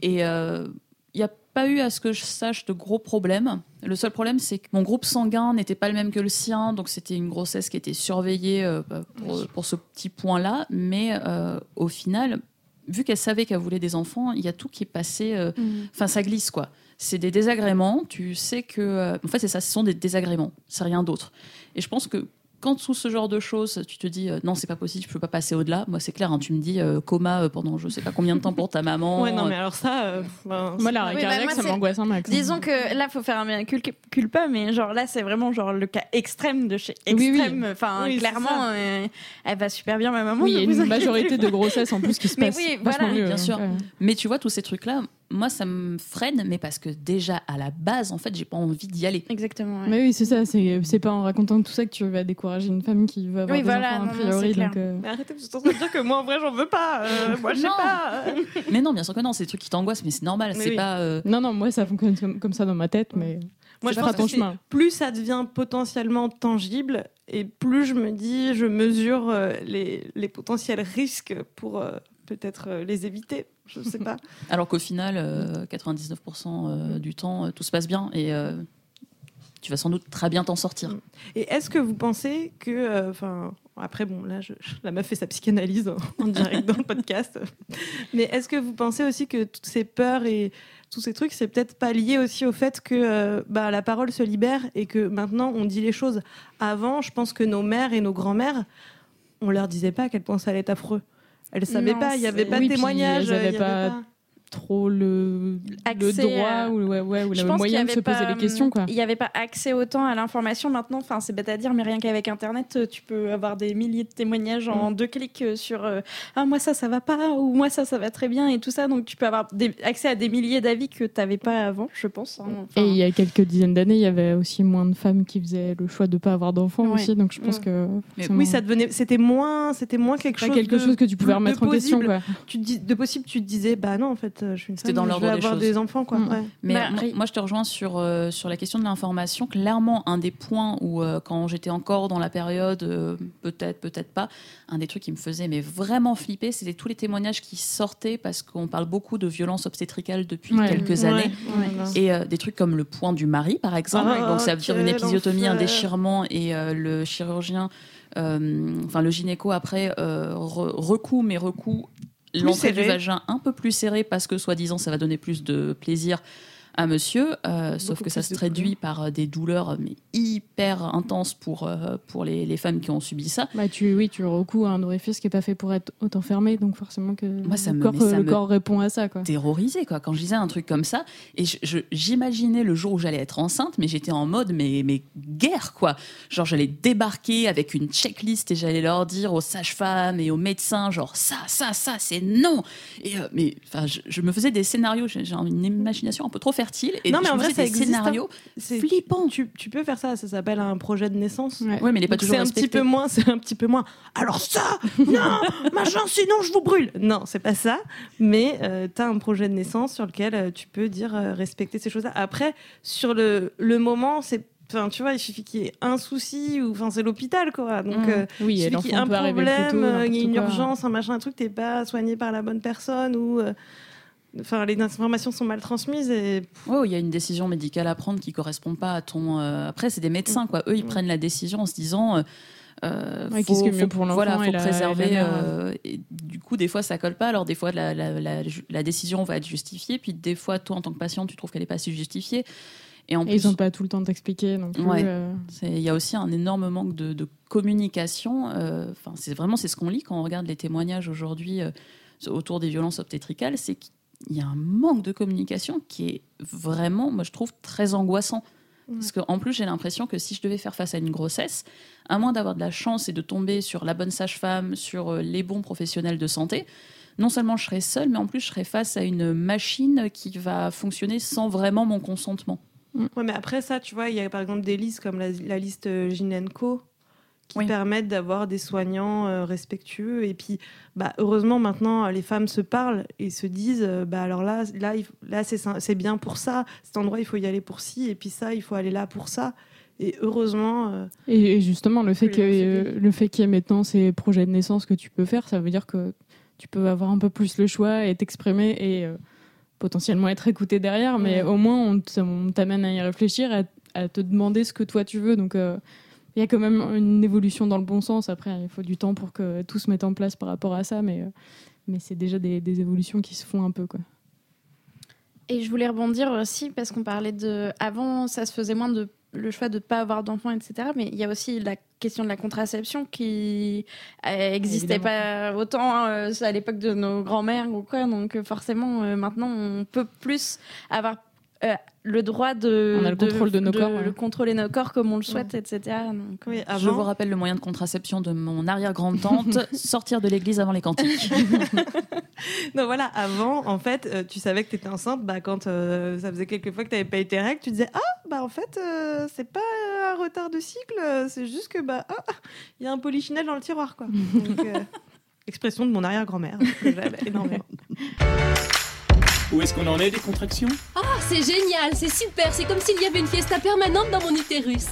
Speaker 8: Et il n'y a pas eu, à ce que je sache, de gros problèmes. Le seul problème, c'est que mon groupe sanguin n'était pas le même que le sien, donc c'était une grossesse qui était surveillée euh, bah, pour, pour ce petit point-là. Mais euh, au final, vu qu'elle savait qu'elle voulait des enfants, il y a tout qui est passé. euh, Enfin, ça glisse, quoi. C'est des désagréments. Tu sais que. en fait, c'est ça, ce sont des désagréments. C'est rien d'autre. Et je pense que quand sous ce genre de choses, tu te dis euh, non, c'est pas possible, je peux pas passer au-delà. Moi, c'est clair, hein, tu me dis euh, coma euh, pendant je sais pas combien de temps pour ta maman.
Speaker 6: Ouais, non, mais alors ça, euh, ben,
Speaker 7: Moi, la
Speaker 5: Oui, bah,
Speaker 7: cardiaque,
Speaker 5: moi,
Speaker 7: ça
Speaker 5: c'est-
Speaker 7: m'angoisse un max. hein.
Speaker 5: Disons que là, faut faire un bien cul- culpa, mais genre là, c'est vraiment genre le cas extrême de chez
Speaker 7: Oui, oui.
Speaker 5: extrême. Enfin,
Speaker 6: Oui,
Speaker 5: clairement, euh, elle va super bien, ma maman.
Speaker 7: Oui, il y a une majorité de grossesses en plus qui se
Speaker 5: Mais
Speaker 7: passe
Speaker 5: oui, voilà.
Speaker 7: mieux.
Speaker 8: Bien sûr.
Speaker 7: Ouais.
Speaker 8: Mais tu vois, tous ces trucs-là, moi, ça me freine, mais parce que déjà, à la base, en fait, j'ai pas envie d'y aller.
Speaker 5: Exactement.
Speaker 7: Mais oui, c'est ça. C'est c'est pas en racontant tout ça que tu vas décourager une femme qui veut avoir
Speaker 5: Oui,
Speaker 7: des
Speaker 5: voilà,
Speaker 7: enfants
Speaker 5: non,
Speaker 7: a
Speaker 5: non,
Speaker 7: priori.
Speaker 5: c'est clair.
Speaker 7: donc, euh,
Speaker 6: Mais arrêtez, vous êtes en train de dire que moi, en vrai, j'en veux pas. Euh, moi, je sais
Speaker 8: Non.
Speaker 6: pas.
Speaker 8: Mais non, bien sûr que non, c'est des trucs qui t'angoissent, mais c'est normal. C'est
Speaker 6: oui.
Speaker 8: pas. euh,
Speaker 7: Non, non, moi ça fonctionne comme, comme ça dans ma tête, mais
Speaker 6: Moi, je pense
Speaker 7: ton
Speaker 6: que
Speaker 7: chemin.
Speaker 6: plus ça devient potentiellement tangible, et plus je me dis, je mesure euh, les, les potentiels risques pour euh, peut-être euh, les éviter. Je sais pas.
Speaker 8: Alors qu'au final, euh, 99% euh, du temps, euh, tout se passe bien et euh, tu vas sans doute très bien t'en sortir.
Speaker 6: Et est-ce que vous pensez que, euh, enfin, après bon, là, je- la meuf fait sa psychanalyse en, en direct dans le podcast, mais est-ce que vous pensez aussi que toutes ces peurs et tous ces trucs, c'est peut-être pas lié aussi au fait que euh, bah, la parole se libère et que maintenant on dit les choses. Avant, je pense que nos mères et nos grands-mères, on leur disait pas à quel point ça allait être affreux. Elles savaient
Speaker 5: Non,
Speaker 6: pas, il y avait pas de
Speaker 7: elles pas-
Speaker 6: pas-
Speaker 7: trop le, le
Speaker 5: Accès
Speaker 7: droit
Speaker 5: à-
Speaker 7: ou, ouais, ouais, ou le moyen de se poser les questions. Quoi.
Speaker 5: Il n'y avait pas accès autant à l'information maintenant. Enfin, c'est bête à dire, mais rien qu'avec Internet, tu peux avoir des milliers de témoignages
Speaker 7: Mm.
Speaker 5: en deux clics euh, sur euh, ah moi ça ça va pas ou moi ça ça va très bien et tout ça. Donc tu peux avoir des- accès à des milliers d'avis que tu n'avais pas avant, je pense. hein. Enfin,
Speaker 7: Et il y a quelques dizaines d'années, il y avait aussi moins de femmes qui faisaient le choix de ne pas avoir d'enfants
Speaker 5: Ouais.
Speaker 7: aussi. Donc je pense
Speaker 5: Ouais.
Speaker 7: que.
Speaker 8: Mais
Speaker 6: Oui, ça devenait, c'était moins, c'était moins quelque chose,
Speaker 7: quelque
Speaker 6: de,
Speaker 7: chose que tu pouvais remettre en question. Quoi.
Speaker 6: Tu dis, de possible, tu te disais, bah non, en fait, euh, je suis une
Speaker 8: C'était
Speaker 6: femme,
Speaker 8: dans
Speaker 6: je
Speaker 8: des
Speaker 6: avoir des enfants, quoi.
Speaker 7: Mm.
Speaker 6: ouais.
Speaker 8: Mais
Speaker 5: Bah,
Speaker 8: moi, je te rejoins sur, euh, sur la question de l'information. Clairement, un des points où, euh, quand j'étais encore dans la période, euh, peut-être, peut-être pas, un des trucs qui me faisait mais vraiment flipper, c'était tous les témoignages qui sortaient parce qu'on parle beaucoup de violences obstétricales depuis
Speaker 7: Ouais.
Speaker 8: quelques
Speaker 6: Ouais.
Speaker 8: années.
Speaker 6: Ouais.
Speaker 8: Et euh, des trucs comme le point du mari, par exemple.
Speaker 6: Ah,
Speaker 8: Donc ça veut dire une épisiotomie, un déchirement, et euh, le chirurgien, euh, enfin le gynéco après, euh, re- recoue, mais recoue l'entrée du vagin un peu plus serré parce que soi-disant ça va donner plus de plaisir à monsieur, euh, sauf que ça se traduit par euh, des douleurs mais hyper intenses pour, euh, pour les, les femmes qui ont subi ça.
Speaker 7: Bah, tu, oui, tu recoues à un orifice qui n'est pas fait pour être autant fermé, donc forcément que
Speaker 8: Moi, ça
Speaker 7: le,
Speaker 8: me-
Speaker 7: corps,
Speaker 8: mais ça
Speaker 7: le
Speaker 8: me-
Speaker 7: corps répond à ça. Quoi.
Speaker 8: terrorisée quoi quand je disais un truc comme ça et j'imaginais le jour où j'allais être enceinte mais j'étais en mode mais mais guerre quoi genre j'allais débarquer avec une checklist et j'allais leur dire aux sages-femmes et aux médecins genre ça ça ça c'est non et euh, mais enfin je, je me faisais des scénarios j'ai une imagination un peu trop fertile et
Speaker 6: Non, mais en vrai,
Speaker 8: faisais
Speaker 6: ça
Speaker 8: des
Speaker 6: hein.
Speaker 8: scénarios
Speaker 6: C'est
Speaker 8: flippants
Speaker 6: Tu, tu peux faire ça, ça s'appelle un projet de naissance.
Speaker 7: Ouais.
Speaker 8: ouais mais il est pas toujours
Speaker 6: c'est un petit peu moins, c'est un petit peu moins. Alors ça, non, machin, sinon je vous brûle. Non, c'est pas ça. Mais tu as un projet de naissance sur lequel euh, tu peux dire euh, respecter ces choses-là. Après, sur le, le moment, c'est, enfin, tu vois, il suffit qu'il y ait un souci ou, enfin, c'est l'hôpital quoi. Donc
Speaker 8: Mm.
Speaker 6: euh,
Speaker 7: Oui,
Speaker 6: il suffit qu'il y ait un problème, euh, il y a une
Speaker 7: quoi.
Speaker 6: urgence, un machin, un truc, t'es pas soigné par la bonne personne ou. euh, Enfin, les informations sont mal transmises et
Speaker 8: Ouais, il y a une décision médicale à prendre qui correspond pas à ton. euh, Après, c'est des médecins, quoi. Eux, ils
Speaker 6: Mm.
Speaker 8: prennent la décision en se disant. euh, euh,
Speaker 7: Ouais, qu'est-ce qui est mieux pour l'enfant
Speaker 8: Voilà,
Speaker 7: et
Speaker 8: faut
Speaker 7: la-
Speaker 8: préserver.
Speaker 7: et la mère,
Speaker 8: euh, et du coup, des fois, ça colle pas. Alors, des fois, la, la- la- la décision va être justifiée. Puis, des fois, toi, en tant que patient, tu trouves qu'elle est pas si justifiée. Et en
Speaker 7: Et
Speaker 8: plus,
Speaker 7: ils n'ont pas tout le temps de t'expliquer non plus.
Speaker 8: Ouais.
Speaker 7: euh.
Speaker 8: il y a aussi un énorme manque de, de communication. euh, Enfin, c'est vraiment c'est ce qu'on lit quand on regarde les témoignages aujourd'hui euh, autour des violences obstétricales, c'est qu'il y a un manque de communication qui est vraiment, moi je trouve, très angoissant. Parce qu'en plus, j'ai l'impression que si je devais faire face à une grossesse, à moins d'avoir de la chance et de tomber sur la bonne sage-femme, sur euh, les bons professionnels de santé, non seulement je serais seule, mais en plus je serais face à une machine qui va fonctionner sans vraiment mon consentement.
Speaker 6: Ouais, mais après ça, tu vois, il y a par exemple des listes comme la, la liste euh, Ginenco qui
Speaker 8: Oui.
Speaker 6: permettent d'avoir des soignants euh, respectueux. Et puis, bah, heureusement, maintenant, les femmes se parlent et se disent, euh, bah, alors là, là, là c'est bien pour ça. Cet endroit, il faut y aller pour ci. Et puis ça, il faut aller là pour ça. Et heureusement, euh,
Speaker 7: Et, et justement, le fait qu'il y ait maintenant ces projets de naissance que tu peux faire, ça veut dire que tu peux avoir un peu plus le choix et t'exprimer et potentiellement être écouté derrière. Mais
Speaker 6: Ouais.
Speaker 7: au moins, on t'amène à y réfléchir, à, à te demander ce que toi tu veux. Donc, il y a quand même une évolution dans le bon sens. Après, il faut du temps pour que tout se mette en place par rapport à ça, mais, euh, mais c'est déjà des, des évolutions qui se font un peu. Quoi.
Speaker 5: Et je voulais rebondir aussi parce qu'on parlait de. Avant, ça se faisait moins de le choix de ne pas avoir d'enfants, etc. Mais il y a aussi la question de la contraception qui n'existait
Speaker 7: Évidemment.
Speaker 5: pas autant euh, à l'époque de nos grands-mères ou quoi. Donc euh, forcément, euh, maintenant, on peut plus avoir euh, le droit de.
Speaker 7: On a le contrôle de nos corps, ouais.
Speaker 5: Le contrôler nos corps comme on le souhaite, etc. Donc,
Speaker 6: Oui,
Speaker 8: Je vous rappelle le moyen de contraception de mon arrière-grande-tante, sortir de l'église avant les cantiques.
Speaker 6: non, voilà, avant, en fait, euh, tu savais que tu étais enceinte bah, quand euh, ça faisait quelques fois que tu n'avais pas été règles. Tu disais Ah, bah en fait, euh, c'est pas un retard de cycle, euh, c'est juste que, bah, ah, il y a un polychinelle dans le tiroir, quoi. Donc, euh, expression de mon arrière-grand-mère, que j'aime énormément.
Speaker 11: Où est-ce qu'on en est des contractions?
Speaker 12: Ah, c'est génial, c'est super, c'est comme s'il y avait une fiesta permanente dans mon utérus.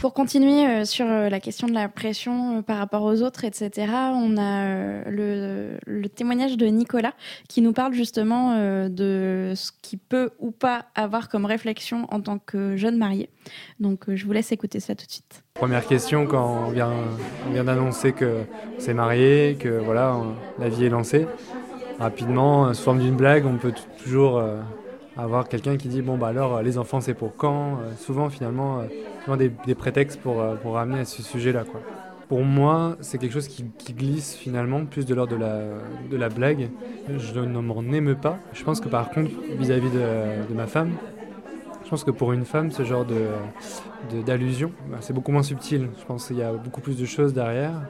Speaker 5: Pour continuer euh, sur euh, la question de la pression euh, par rapport aux autres, etc., on a euh, le, le témoignage de Nicolas qui nous parle justement euh, de ce qu'il peut ou pas avoir comme réflexion en tant que jeune marié. Donc euh, je vous laisse écouter ça tout de suite.
Speaker 13: Première question quand on vient, on vient d'annoncer que c'est marié, que voilà, on- la vie est lancée. Rapidement, euh, sous forme d'une blague, on peut toujours euh, avoir quelqu'un qui dit bon bah alors euh, les enfants c'est pour quand Souvent finalement, souvent des, prétextes pour, pour ramener à ce sujet-là quoi. Pour moi, c'est quelque chose qui, glisse finalement plus de l'ordre de la, de la blague. Je ne m'en émeus pas. Je pense que par contre, vis-à-vis de, de ma femme, je pense que pour une femme, ce genre de- d'allusion, bah, c'est beaucoup moins subtil. Je pense qu'il y a beaucoup plus de choses derrière.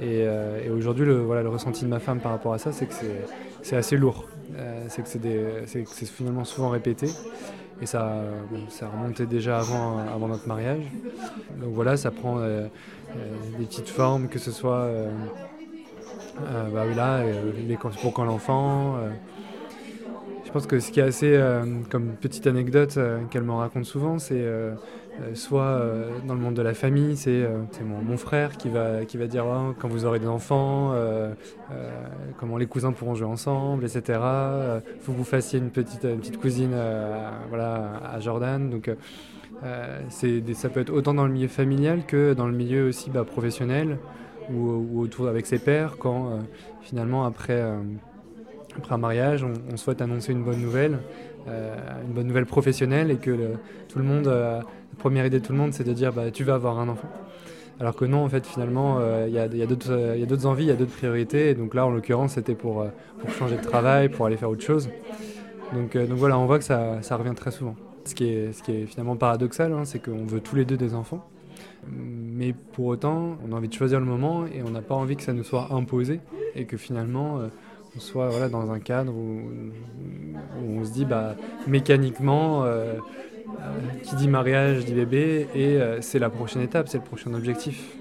Speaker 13: Et, euh, et aujourd'hui, le, voilà, le ressenti de ma femme par rapport à ça, c'est que c'est, assez lourd. Euh, c'est que c'est, finalement souvent répété. Et ça, euh, ça remontait déjà avant, notre mariage. Donc voilà, ça prend des petites formes, que ce soit bah oui, là, pour quand l'enfant. je pense que ce qui est assez, comme petite anecdote qu'elle me raconte souvent, c'est soit euh, dans le monde de la famille, c'est euh, c'est mon, mon frère qui va, qui va dire Ah, quand vous aurez des enfants, euh, euh, comment les cousins pourront jouer ensemble, etc. Il faut que vous fassiez une petite, une petite cousine euh, voilà, à Jordan. Donc, euh, euh, ça peut être autant dans le milieu familial que dans le milieu aussi bah, professionnel ou, ou autour avec ses pairs quand euh, finalement après, euh, après un mariage on, souhaite annoncer une bonne nouvelle, euh, une bonne nouvelle professionnelle et que tout le monde, euh, la première idée de tout le monde c'est de dire bah, tu vas avoir un enfant. Alors que non, en fait, finalement, euh, il y a, il y a d'autres euh, il y a d'autres envies, il y a d'autres priorités. Donc là, en l'occurrence, c'était pour, euh, pour changer de travail, pour aller faire autre chose. Donc, voilà, on voit que ça, revient très souvent. Ce qui est, finalement paradoxal, hein, c'est qu'on veut tous les deux des enfants. Mais pour autant, on a envie de choisir le moment et on n'a pas envie que ça nous soit imposé et que finalement, on soit dans un cadre où, on se dit bah, mécaniquement, qui dit mariage dit bébé et euh, c'est la prochaine étape, c'est le prochain objectif.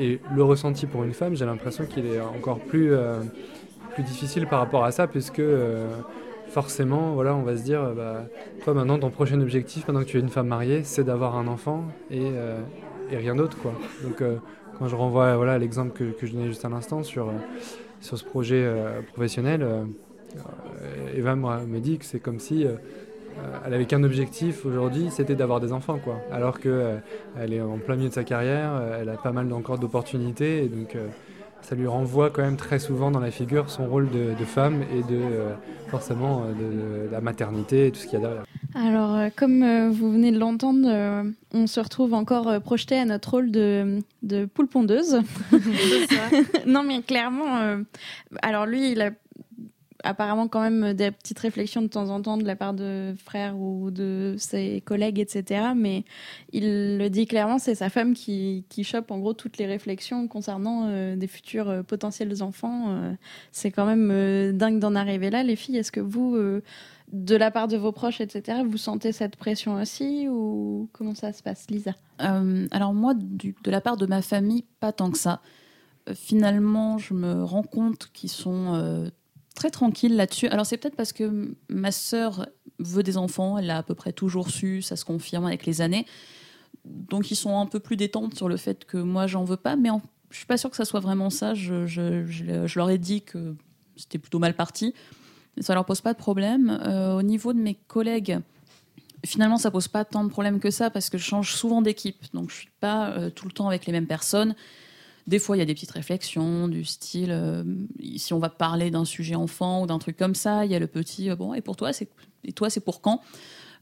Speaker 13: Et le ressenti pour une femme, j'ai l'impression qu'il est encore plus, euh, plus difficile par rapport à ça, puisque euh, forcément, voilà, on va se dire, bah, toi maintenant, ton prochain objectif, maintenant que tu es une femme mariée, c'est d'avoir un enfant et, et rien d'autre. Donc, quand je renvoie voilà, à l'exemple que, que je donnais juste à l'instant sur, sur ce projet professionnel, Eva me dit que c'est comme si elle avait qu'un objectif aujourd'hui, c'était d'avoir des enfants, quoi. Alors que euh, elle est en plein milieu de sa carrière, euh, elle a pas mal encore d'opportunités, et donc euh, ça lui renvoie quand même très souvent dans la figure son rôle de, de femme et de euh, forcément euh, de, de la maternité et tout ce qu'il y a derrière.
Speaker 5: Alors, euh, comme euh, vous venez de l'entendre, euh, on se retrouve encore euh, projeté à notre rôle de, de poule pondeuse. non, mais clairement, euh, alors lui, il a apparemment quand même des petites réflexions de temps en temps de la part de frères ou de ses collègues, etc. Mais il le dit clairement, c'est sa femme qui, qui chope en gros toutes les réflexions concernant euh, des futurs euh, potentiels enfants. Euh, c'est quand même dingue d'en arriver là. Les filles, est-ce que vous, de la part de vos proches, etc., vous sentez cette pression aussi ou comment ça se passe, Lisa?
Speaker 8: Alors moi, de la part de ma famille, pas tant que ça. Finalement, je me rends compte qu'ils sont très tranquilles là-dessus. Alors c'est peut-être parce que ma sœur veut des enfants, elle l'a à peu près toujours su, ça se confirme avec les années. Donc ils sont un peu plus détentes sur le fait que moi j'en veux pas, mais je suis pas sûre que ça soit vraiment ça. Je leur ai dit que c'était plutôt mal parti. Ça leur pose pas de problème. Euh, au niveau de mes collègues, finalement, ça pose pas tant de problèmes que ça parce que je change souvent d'équipe. Donc, je suis pas euh, tout le temps avec les mêmes personnes. Des fois, il y a des petites réflexions du style euh, si on va parler d'un sujet enfant ou d'un truc comme ça, il y a le petit euh, bon et pour toi c'est et toi c'est pour quand?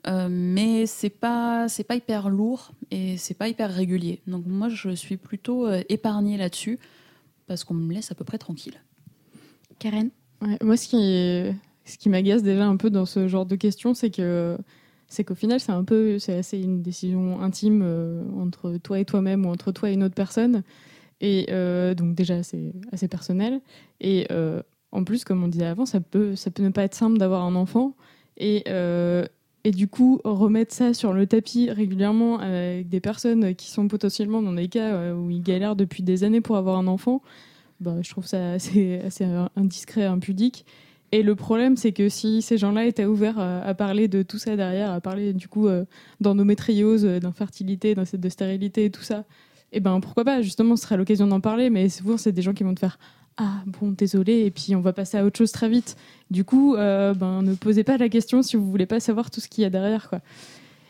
Speaker 8: Euh, mais c'est pas c'est pas hyper lourd et c'est pas hyper régulier. Donc moi je suis plutôt euh, épargnée là-dessus parce qu'on me laisse à peu près tranquille.
Speaker 5: Karen?
Speaker 7: Ouais, moi, ce qui, ce qui m'agace déjà un peu dans ce genre de questions, c'est que c'est qu'au final, c'est un peu, c'est assez une décision intime euh, entre toi et toi-même ou entre toi et une autre personne. Et euh, donc déjà, c'est assez personnel. Et euh, en plus, comme on disait avant, ça peut, ça peut ne pas être simple d'avoir un enfant. Et, euh, et du coup, remettre ça sur le tapis régulièrement avec des personnes qui sont potentiellement dans des cas où ils galèrent depuis des années pour avoir un enfant, bah, je trouve ça assez, assez indiscret, impudique. Et le problème, c'est que si ces gens-là étaient ouverts à, parler de tout ça derrière, à parler du coup d'endométriose, d'infertilité, de stérilité et tout ça, et ben pourquoi pas Justement, ce serait l'occasion d'en parler. Mais souvent, c'est des gens qui vont te faire ah bon, désolé, et puis on va passer à autre chose très vite. Du coup, euh, ben ne posez pas la question si vous voulez pas savoir tout ce qu'il y a derrière, quoi.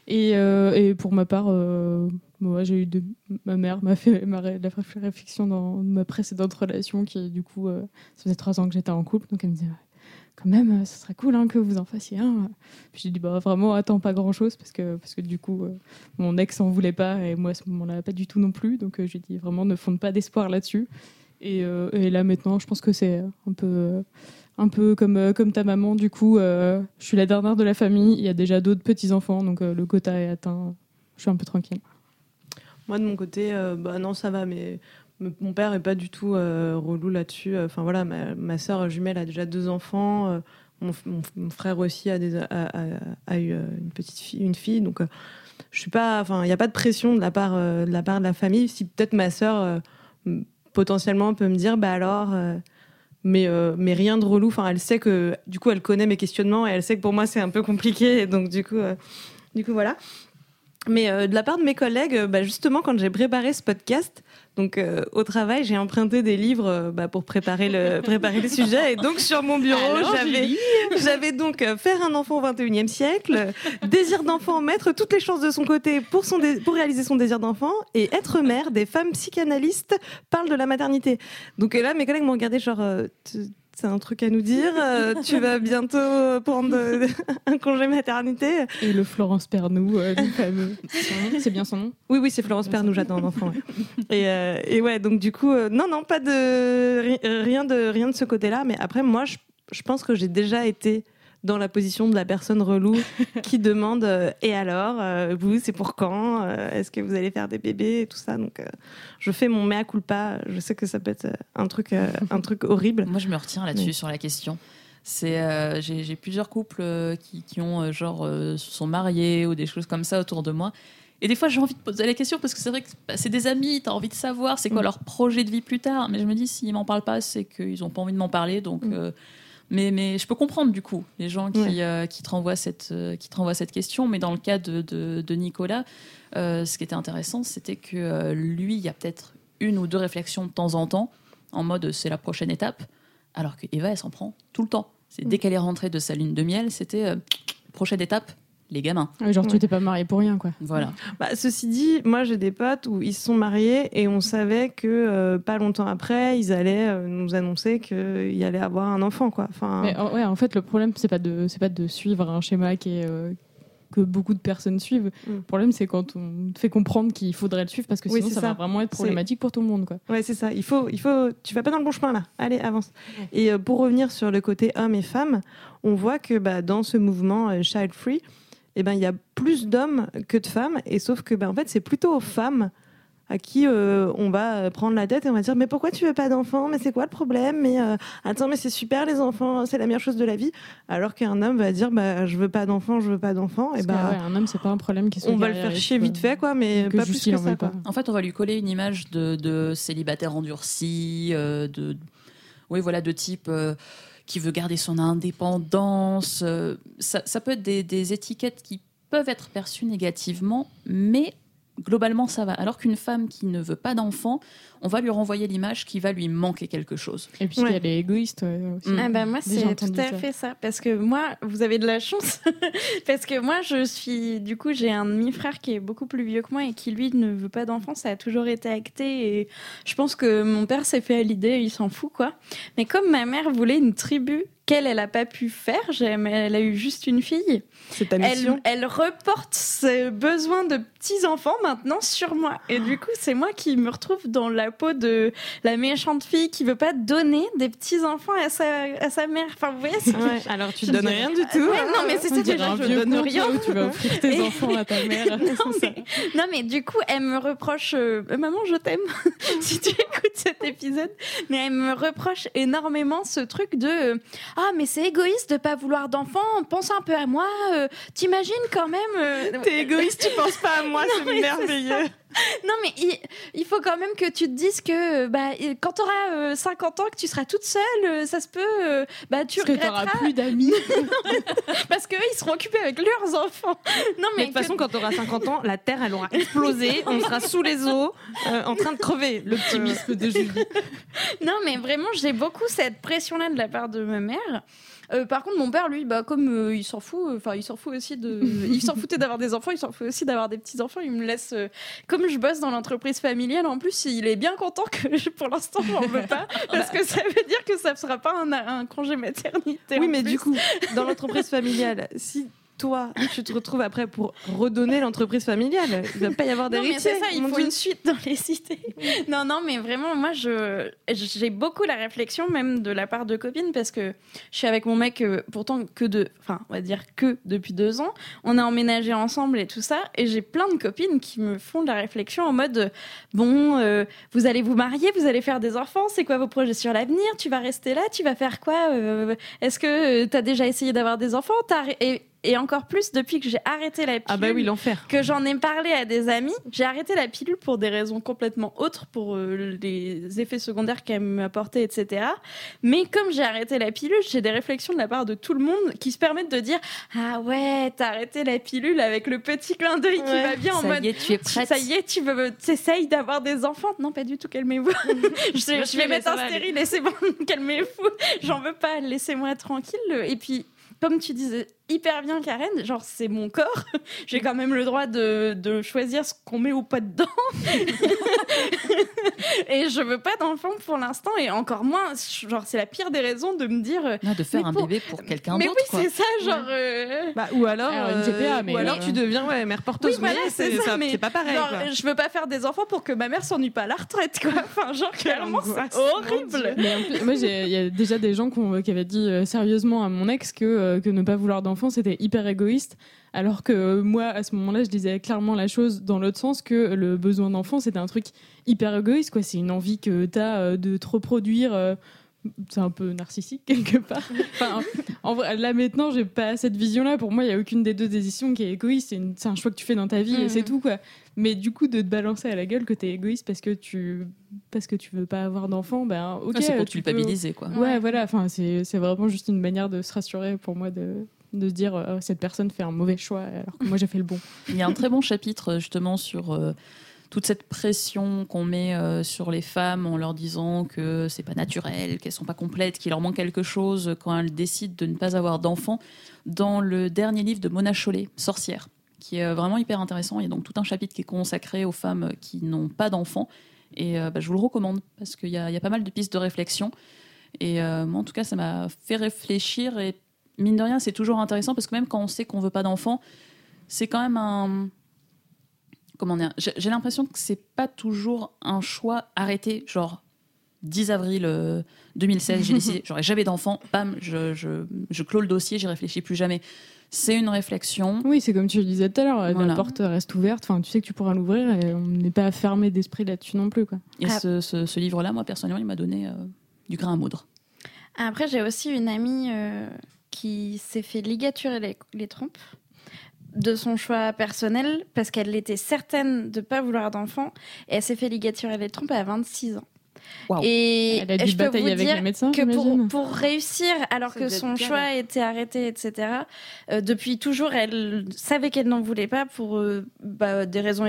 Speaker 7: Et, euh, et pour ma part, euh, moi, j'ai eu de, ma mère m'a fait ma ré- la réflexion dans ma précédente relation, qui du coup, euh, ça faisait trois ans que j'étais en couple, donc elle me disait même, euh, ce serait cool hein, que vous en fassiez un. Puis j'ai dit bah vraiment, attends pas grand chose parce que parce que du coup, euh, mon ex en voulait pas et moi à ce moment-là pas du tout non plus, donc euh, j'ai dit vraiment ne fonde pas d'espoir là-dessus. Et, et là maintenant, je pense que c'est un peu un peu comme, comme ta maman, du coup, je suis la dernière de la famille, il y a déjà d'autres petits-enfants, donc le quota est atteint, je suis un peu tranquille.
Speaker 6: Moi, de mon côté, bah non, ça va, mais mon père est pas du tout euh, relou là-dessus. Enfin voilà, ma, soeur jumelle a déjà deux enfants. euh, mon, frère aussi a, eu euh, une petite fille, une fille. Donc, euh, je suis pas. Enfin, il n'y a pas de pression de la part euh, de la famille. Si peut-être ma soeur euh, potentiellement peut me dire, bah alors. euh, mais, euh, mais rien de relou. Enfin, elle sait que du coup, elle connaît mes questionnements et elle sait que pour moi, c'est un peu compliqué. Donc, du coup, euh, du coup voilà. Mais euh, de la part de mes collègues, euh, bah, justement, quand j'ai préparé ce podcast, donc euh, au travail, j'ai emprunté des livres euh, bah, pour préparer le, préparer le sujet. Et donc sur mon bureau, j'avais, donc euh, Faire un enfant au 21e siècle, Désir d'enfant, mettre toutes les chances de son côté pour, son pour réaliser son désir d'enfant, et Être mère, des femmes psychanalystes parlent de la maternité. Donc et là, mes collègues m'ont regardé genre... euh, Tu- c'est un truc à nous dire. euh, tu vas bientôt prendre euh, un congé maternité.
Speaker 7: Et le Florence Pernou, euh, fameux. C'est bien son nom?
Speaker 6: Oui, oui, c'est Florence Pernou, j'attends un enfant. ouais. Et, euh, et ouais, donc du coup, euh, non, non, pas de ri- euh, rien de rien de ce côté-là. Mais après, moi, je, je pense que j'ai déjà été dans la position de la personne relou qui demande euh, et alors, euh, vous, c'est pour quand Euh, Est-ce que vous allez faire des bébés et tout ça Donc, euh, je fais mon mea culpa. Je sais que ça peut être un truc, euh, un truc horrible.
Speaker 8: Moi, je me retiens là-dessus
Speaker 6: Mais-
Speaker 8: sur la question. C'est, euh, j'ai, j'ai plusieurs couples qui, qui ont genre euh, se sont mariés ou des choses comme ça autour de moi. Et des fois, j'ai envie de poser la question parce que c'est vrai que bah, c'est des amis, t'as envie de savoir c'est quoi
Speaker 6: Mm.
Speaker 8: leur projet de vie plus tard. Mais je me dis, s'ils m'en parlent pas, c'est qu'ils ont pas envie de m'en parler. Donc,
Speaker 6: Mm.
Speaker 8: euh, mais, mais je peux comprendre du coup les gens qui,
Speaker 6: Ouais.
Speaker 8: euh, qui, te renvoient cette, euh, qui te renvoient cette question. Mais dans le cas de, de, de Nicolas, euh, ce qui était intéressant, c'était que euh, lui, il y a peut-être une ou deux réflexions de temps en temps en mode c'est la prochaine étape. Alors que Eva, elle s'en prend tout le temps. C'est dès qu'elle est rentrée de sa lune de miel, c'était prochaine étape, les gamins.
Speaker 7: Ouais, Genre, tu t'es pas marié pour rien, quoi.
Speaker 8: Voilà.
Speaker 6: Bah, ceci dit, moi j'ai des potes où ils se sont mariés et on savait que euh, pas longtemps après, ils allaient euh, nous annoncer qu'il allait avoir un enfant. Quoi. Enfin,
Speaker 7: Mais en- ouais, en fait, le problème, c'est pas de, c'est pas de suivre un schéma qui est, euh, que beaucoup de personnes suivent.
Speaker 6: Mm.
Speaker 7: Le problème, c'est quand on te fait comprendre qu'il faudrait le suivre parce que sinon, ça, va vraiment être problématique pour tout le monde, quoi.
Speaker 6: Ouais, c'est ça. Il faut, il faut. Tu vas pas dans le bon chemin là. Allez, avance. Et pour revenir sur le côté homme et femme, on voit que bah, dans ce mouvement child free, eh ben il y a plus d'hommes que de femmes. Et sauf que bah, en fait, c'est plutôt aux femmes à qui euh, on va prendre la tête et on va dire mais pourquoi tu veux pas d'enfants? Mais c'est quoi le problème? Mais euh, attends mais c'est super les enfants c'est la meilleure chose de la vie alors qu'un homme va dire bah je veux pas d'enfants je veux pas d'enfants et bah
Speaker 7: ouais, un homme, c'est pas un problème qui soit
Speaker 6: on va le faire chier vite fait quoi mais
Speaker 7: que
Speaker 6: pas plus que
Speaker 7: en
Speaker 6: ça
Speaker 7: veut
Speaker 6: quoi.
Speaker 7: pas.
Speaker 8: En fait, on va lui coller une image de, de célibataire endurci, euh, de, oui, voilà, de type euh, qui veut garder son indépendance. euh, ça, peut être des étiquettes qui peuvent être perçues négativement, mais globalement, ça va. Alors qu'une femme qui ne veut pas d'enfant, on va lui renvoyer l'image qui va lui manquer quelque chose.
Speaker 7: Et puis qu'elle est égoïste. ouais, aussi.
Speaker 8: Mm.
Speaker 5: Ah bah moi c'est tout à
Speaker 7: ça.
Speaker 5: fait ça parce que moi vous avez de la chance parce que moi je suis du coup j'ai un demi-frère qui est beaucoup plus vieux que moi et qui lui ne veut pas d'enfant ça a toujours été acté et je pense que mon père s'est fait à l'idée il s'en fout quoi mais comme ma mère voulait une tribu qu'elle, elle a pas pu faire. J'ai- mais Elle a eu juste une fille.
Speaker 6: C'est ta
Speaker 5: Elle,
Speaker 6: mission.
Speaker 5: elle reporte ce besoin de petits enfants maintenant sur moi. Et du coup, c'est moi qui me retrouve dans la peau de la méchante fille qui veut pas donner des petits enfants à sa, à sa mère. Enfin, vous voyez,
Speaker 6: Ouais, alors tu donnes rien du tout.
Speaker 5: Ouais, non, mais c'est ça déjà, je donne rien.
Speaker 7: où tu vas offrir tes
Speaker 5: Et-
Speaker 7: enfants à ta mère.
Speaker 5: non, mais, non, mais du coup, elle me reproche. euh, Maman, je t'aime, si tu écoutes cet épisode. Mais elle me reproche énormément ce truc de euh, Ah, mais c'est égoïste de pas vouloir d'enfants. Pense un peu à moi. euh, T'imagines quand même. euh,
Speaker 6: T'es égoïste, tu penses pas à moi,
Speaker 5: Non,
Speaker 6: c'est
Speaker 5: mais
Speaker 6: merveilleux.
Speaker 5: Non, mais il, il faut quand même que tu te dises que bah, quand tu auras 50 ans, que tu seras toute seule, euh, ça se peut. euh, bah, tu
Speaker 7: Parce que
Speaker 5: regretteras.
Speaker 7: plus d'amis.
Speaker 5: Parce qu'eux, ils seront occupés avec leurs enfants. Non,
Speaker 6: Mais
Speaker 5: mais
Speaker 6: de toute
Speaker 5: que-
Speaker 6: façon, quand tu auras 50 ans, la Terre, elle aura explosé. On sera sous les eaux, euh, en train de crever.
Speaker 7: L'optimisme de Julie.
Speaker 5: Non, mais vraiment, j'ai beaucoup cette pression-là de la part de ma mère. Euh, par contre, mon père, lui, bah, comme euh, il s'en fout, enfin, il s'en fout aussi de. il s'en foutait d'avoir des enfants, il s'en fout aussi d'avoir des petits-enfants. Il me laisse. euh, Comme je bosse dans l'entreprise familiale, en plus, il est bien content que je- pour l'instant, j'en veux pas. Parce que ça veut dire que ça ne sera pas un, un congé maternité.
Speaker 6: Oui, mais
Speaker 5: plus.
Speaker 6: du coup, dans l'entreprise familiale, si toi, tu te retrouves après pour redonner l'entreprise familiale, il va pas y avoir d'héritier.
Speaker 5: c'est ça, il faut une suite dans les cités. non, non, mais vraiment, moi, je j'ai beaucoup la réflexion, même de la part de copines, parce que je suis avec mon mec, euh, pourtant que de, enfin, on va dire que depuis deux ans. On a emménagé ensemble et tout ça, et j'ai plein de copines qui me font de la réflexion en mode, bon, euh, vous allez vous marier, vous allez faire des enfants, c'est quoi vos projets sur l'avenir? Tu vas rester là Tu vas faire quoi? Euh, Est-ce que tu as déjà essayé d'avoir des enfants? Et, et encore plus depuis que j'ai arrêté la pilule
Speaker 6: Ah bah oui, l'enfer.
Speaker 5: que j'en ai parlé à des amis. J'ai arrêté la pilule pour des raisons complètement autres, pour euh, les effets secondaires qu'elle m'apportait, etc. Mais comme j'ai arrêté la pilule, j'ai des réflexions de la part de tout le monde qui se permettent de dire Ah ouais, t'as arrêté la pilule avec le petit clin d'œil qui va bien en
Speaker 8: Ça
Speaker 5: mode
Speaker 8: y est, tu es prête.
Speaker 5: Ça y est, tu veux, t'essayes d'avoir des enfants? Non, pas du tout, calmez-vous. je, je vais mettre
Speaker 6: ça
Speaker 5: un stérile, laissez-moi, calmez-vous. J'en veux pas, laissez-moi tranquille. Et puis, comme tu disais hyper bien, Karen, genre c'est mon corps. J'ai quand même le droit de, de choisir ce qu'on met ou pas dedans. et je veux pas d'enfant pour l'instant. Et encore moins, genre c'est la pire des raisons de me dire. euh,
Speaker 8: Non, de faire
Speaker 5: mais
Speaker 8: un
Speaker 5: pour-
Speaker 8: bébé pour quelqu'un
Speaker 5: Mais
Speaker 8: d'autre.
Speaker 5: oui,
Speaker 8: quoi.
Speaker 5: c'est ça, genre. euh,
Speaker 6: Bah, ou alors,
Speaker 7: Alors, une
Speaker 6: euh,
Speaker 7: TPA, mais
Speaker 6: ou alors
Speaker 7: euh,
Speaker 6: tu deviens ouais, mère porteuse.
Speaker 5: Oui, voilà,
Speaker 6: mais
Speaker 5: c'est ça, mais
Speaker 6: c'est pas pareil.
Speaker 5: genre,
Speaker 6: quoi.
Speaker 5: je veux pas faire des enfants pour que ma mère s'ennuie pas à la retraite, quoi. Enfin, genre, clairement, c'est horrible.
Speaker 7: Mais en plus, moi, j'ai- il y a déjà des gens qui, ont- qui avaient dit euh, sérieusement à mon ex que, euh, que ne pas vouloir d'enfant, c'était hyper égoïste. Alors que euh, moi, à ce moment-là, je disais clairement la chose dans l'autre sens que le besoin d'enfant, c'était un truc hyper égoïste. quoi. C'est une envie que tu as de te reproduire. euh, c'est un peu narcissique quelque part. Enfin, en vrai, là maintenant, j'ai pas cette vision-là. Pour moi, il y a aucune des deux décisions qui est égoïste. C'est, une- c'est un choix que tu fais dans ta vie et
Speaker 5: Mhm.
Speaker 7: c'est tout quoi. Mais du coup, de te balancer à la gueule que t'es égoïste parce que tu parce que tu veux pas avoir d'enfant, ben ok.
Speaker 8: Ah, c'est pour
Speaker 7: tu peux-
Speaker 8: culpabiliser, quoi.
Speaker 7: Ouais,
Speaker 5: Ouais.
Speaker 7: voilà. Enfin, c'est, c'est vraiment juste une manière de se rassurer pour moi de de se dire euh, cette personne fait un mauvais choix alors que moi j'ai fait le bon.
Speaker 8: Il y a un très bon chapitre justement sur euh, toute cette pression qu'on met euh, sur les femmes en leur disant que c'est pas naturel, qu'elles sont pas complètes, qu'il leur manque quelque chose quand elles décident de ne pas avoir d'enfants. Dans le dernier livre de Mona Chollet, Sorcière, qui est euh, vraiment hyper intéressant. Il y a donc tout un chapitre qui est consacré aux femmes qui n'ont pas d'enfants. Et euh, bah, je vous le recommande parce qu'il y, a pas mal de pistes de réflexion. Et euh, moi, en tout cas, ça m'a fait réfléchir. Et mine de rien, c'est toujours intéressant parce que même quand on sait qu'on veut pas d'enfants, c'est quand même un. Comment dire J'ai l'impression que c'est pas toujours un choix arrêté, genre 10 avril euh, 2016, j'ai décidé, j'aurai jamais d'enfants, bam, je, je, je clôt le dossier, j'y réfléchis plus jamais. C'est une réflexion.
Speaker 7: Oui, c'est comme tu le disais tout à l'heure,
Speaker 8: Voilà.
Speaker 7: la porte reste ouverte. Enfin, tu sais que tu pourras l'ouvrir et on n'est pas fermé d'esprit là-dessus non plus quoi.
Speaker 8: Et
Speaker 5: Ah.
Speaker 8: ce, ce- ce livre-là, moi, personnellement, il m'a donné euh, du grain à moudre.
Speaker 5: Après, j'ai aussi une amie euh, qui s'est fait ligaturer les, trompes de son choix personnel parce qu'elle était certaine de ne pas vouloir d'enfant et elle s'est fait ligaturer les trompes à 26 ans. Et
Speaker 7: Elle a dû
Speaker 5: je peux
Speaker 7: batailler
Speaker 5: vous
Speaker 7: avec
Speaker 5: dire
Speaker 7: les médecins,
Speaker 5: que pour, réussir, alors
Speaker 6: Ça
Speaker 5: que son choix était arrêté, etc., euh, depuis toujours, elle savait qu'elle n'en voulait pas pour euh, bah, des raisons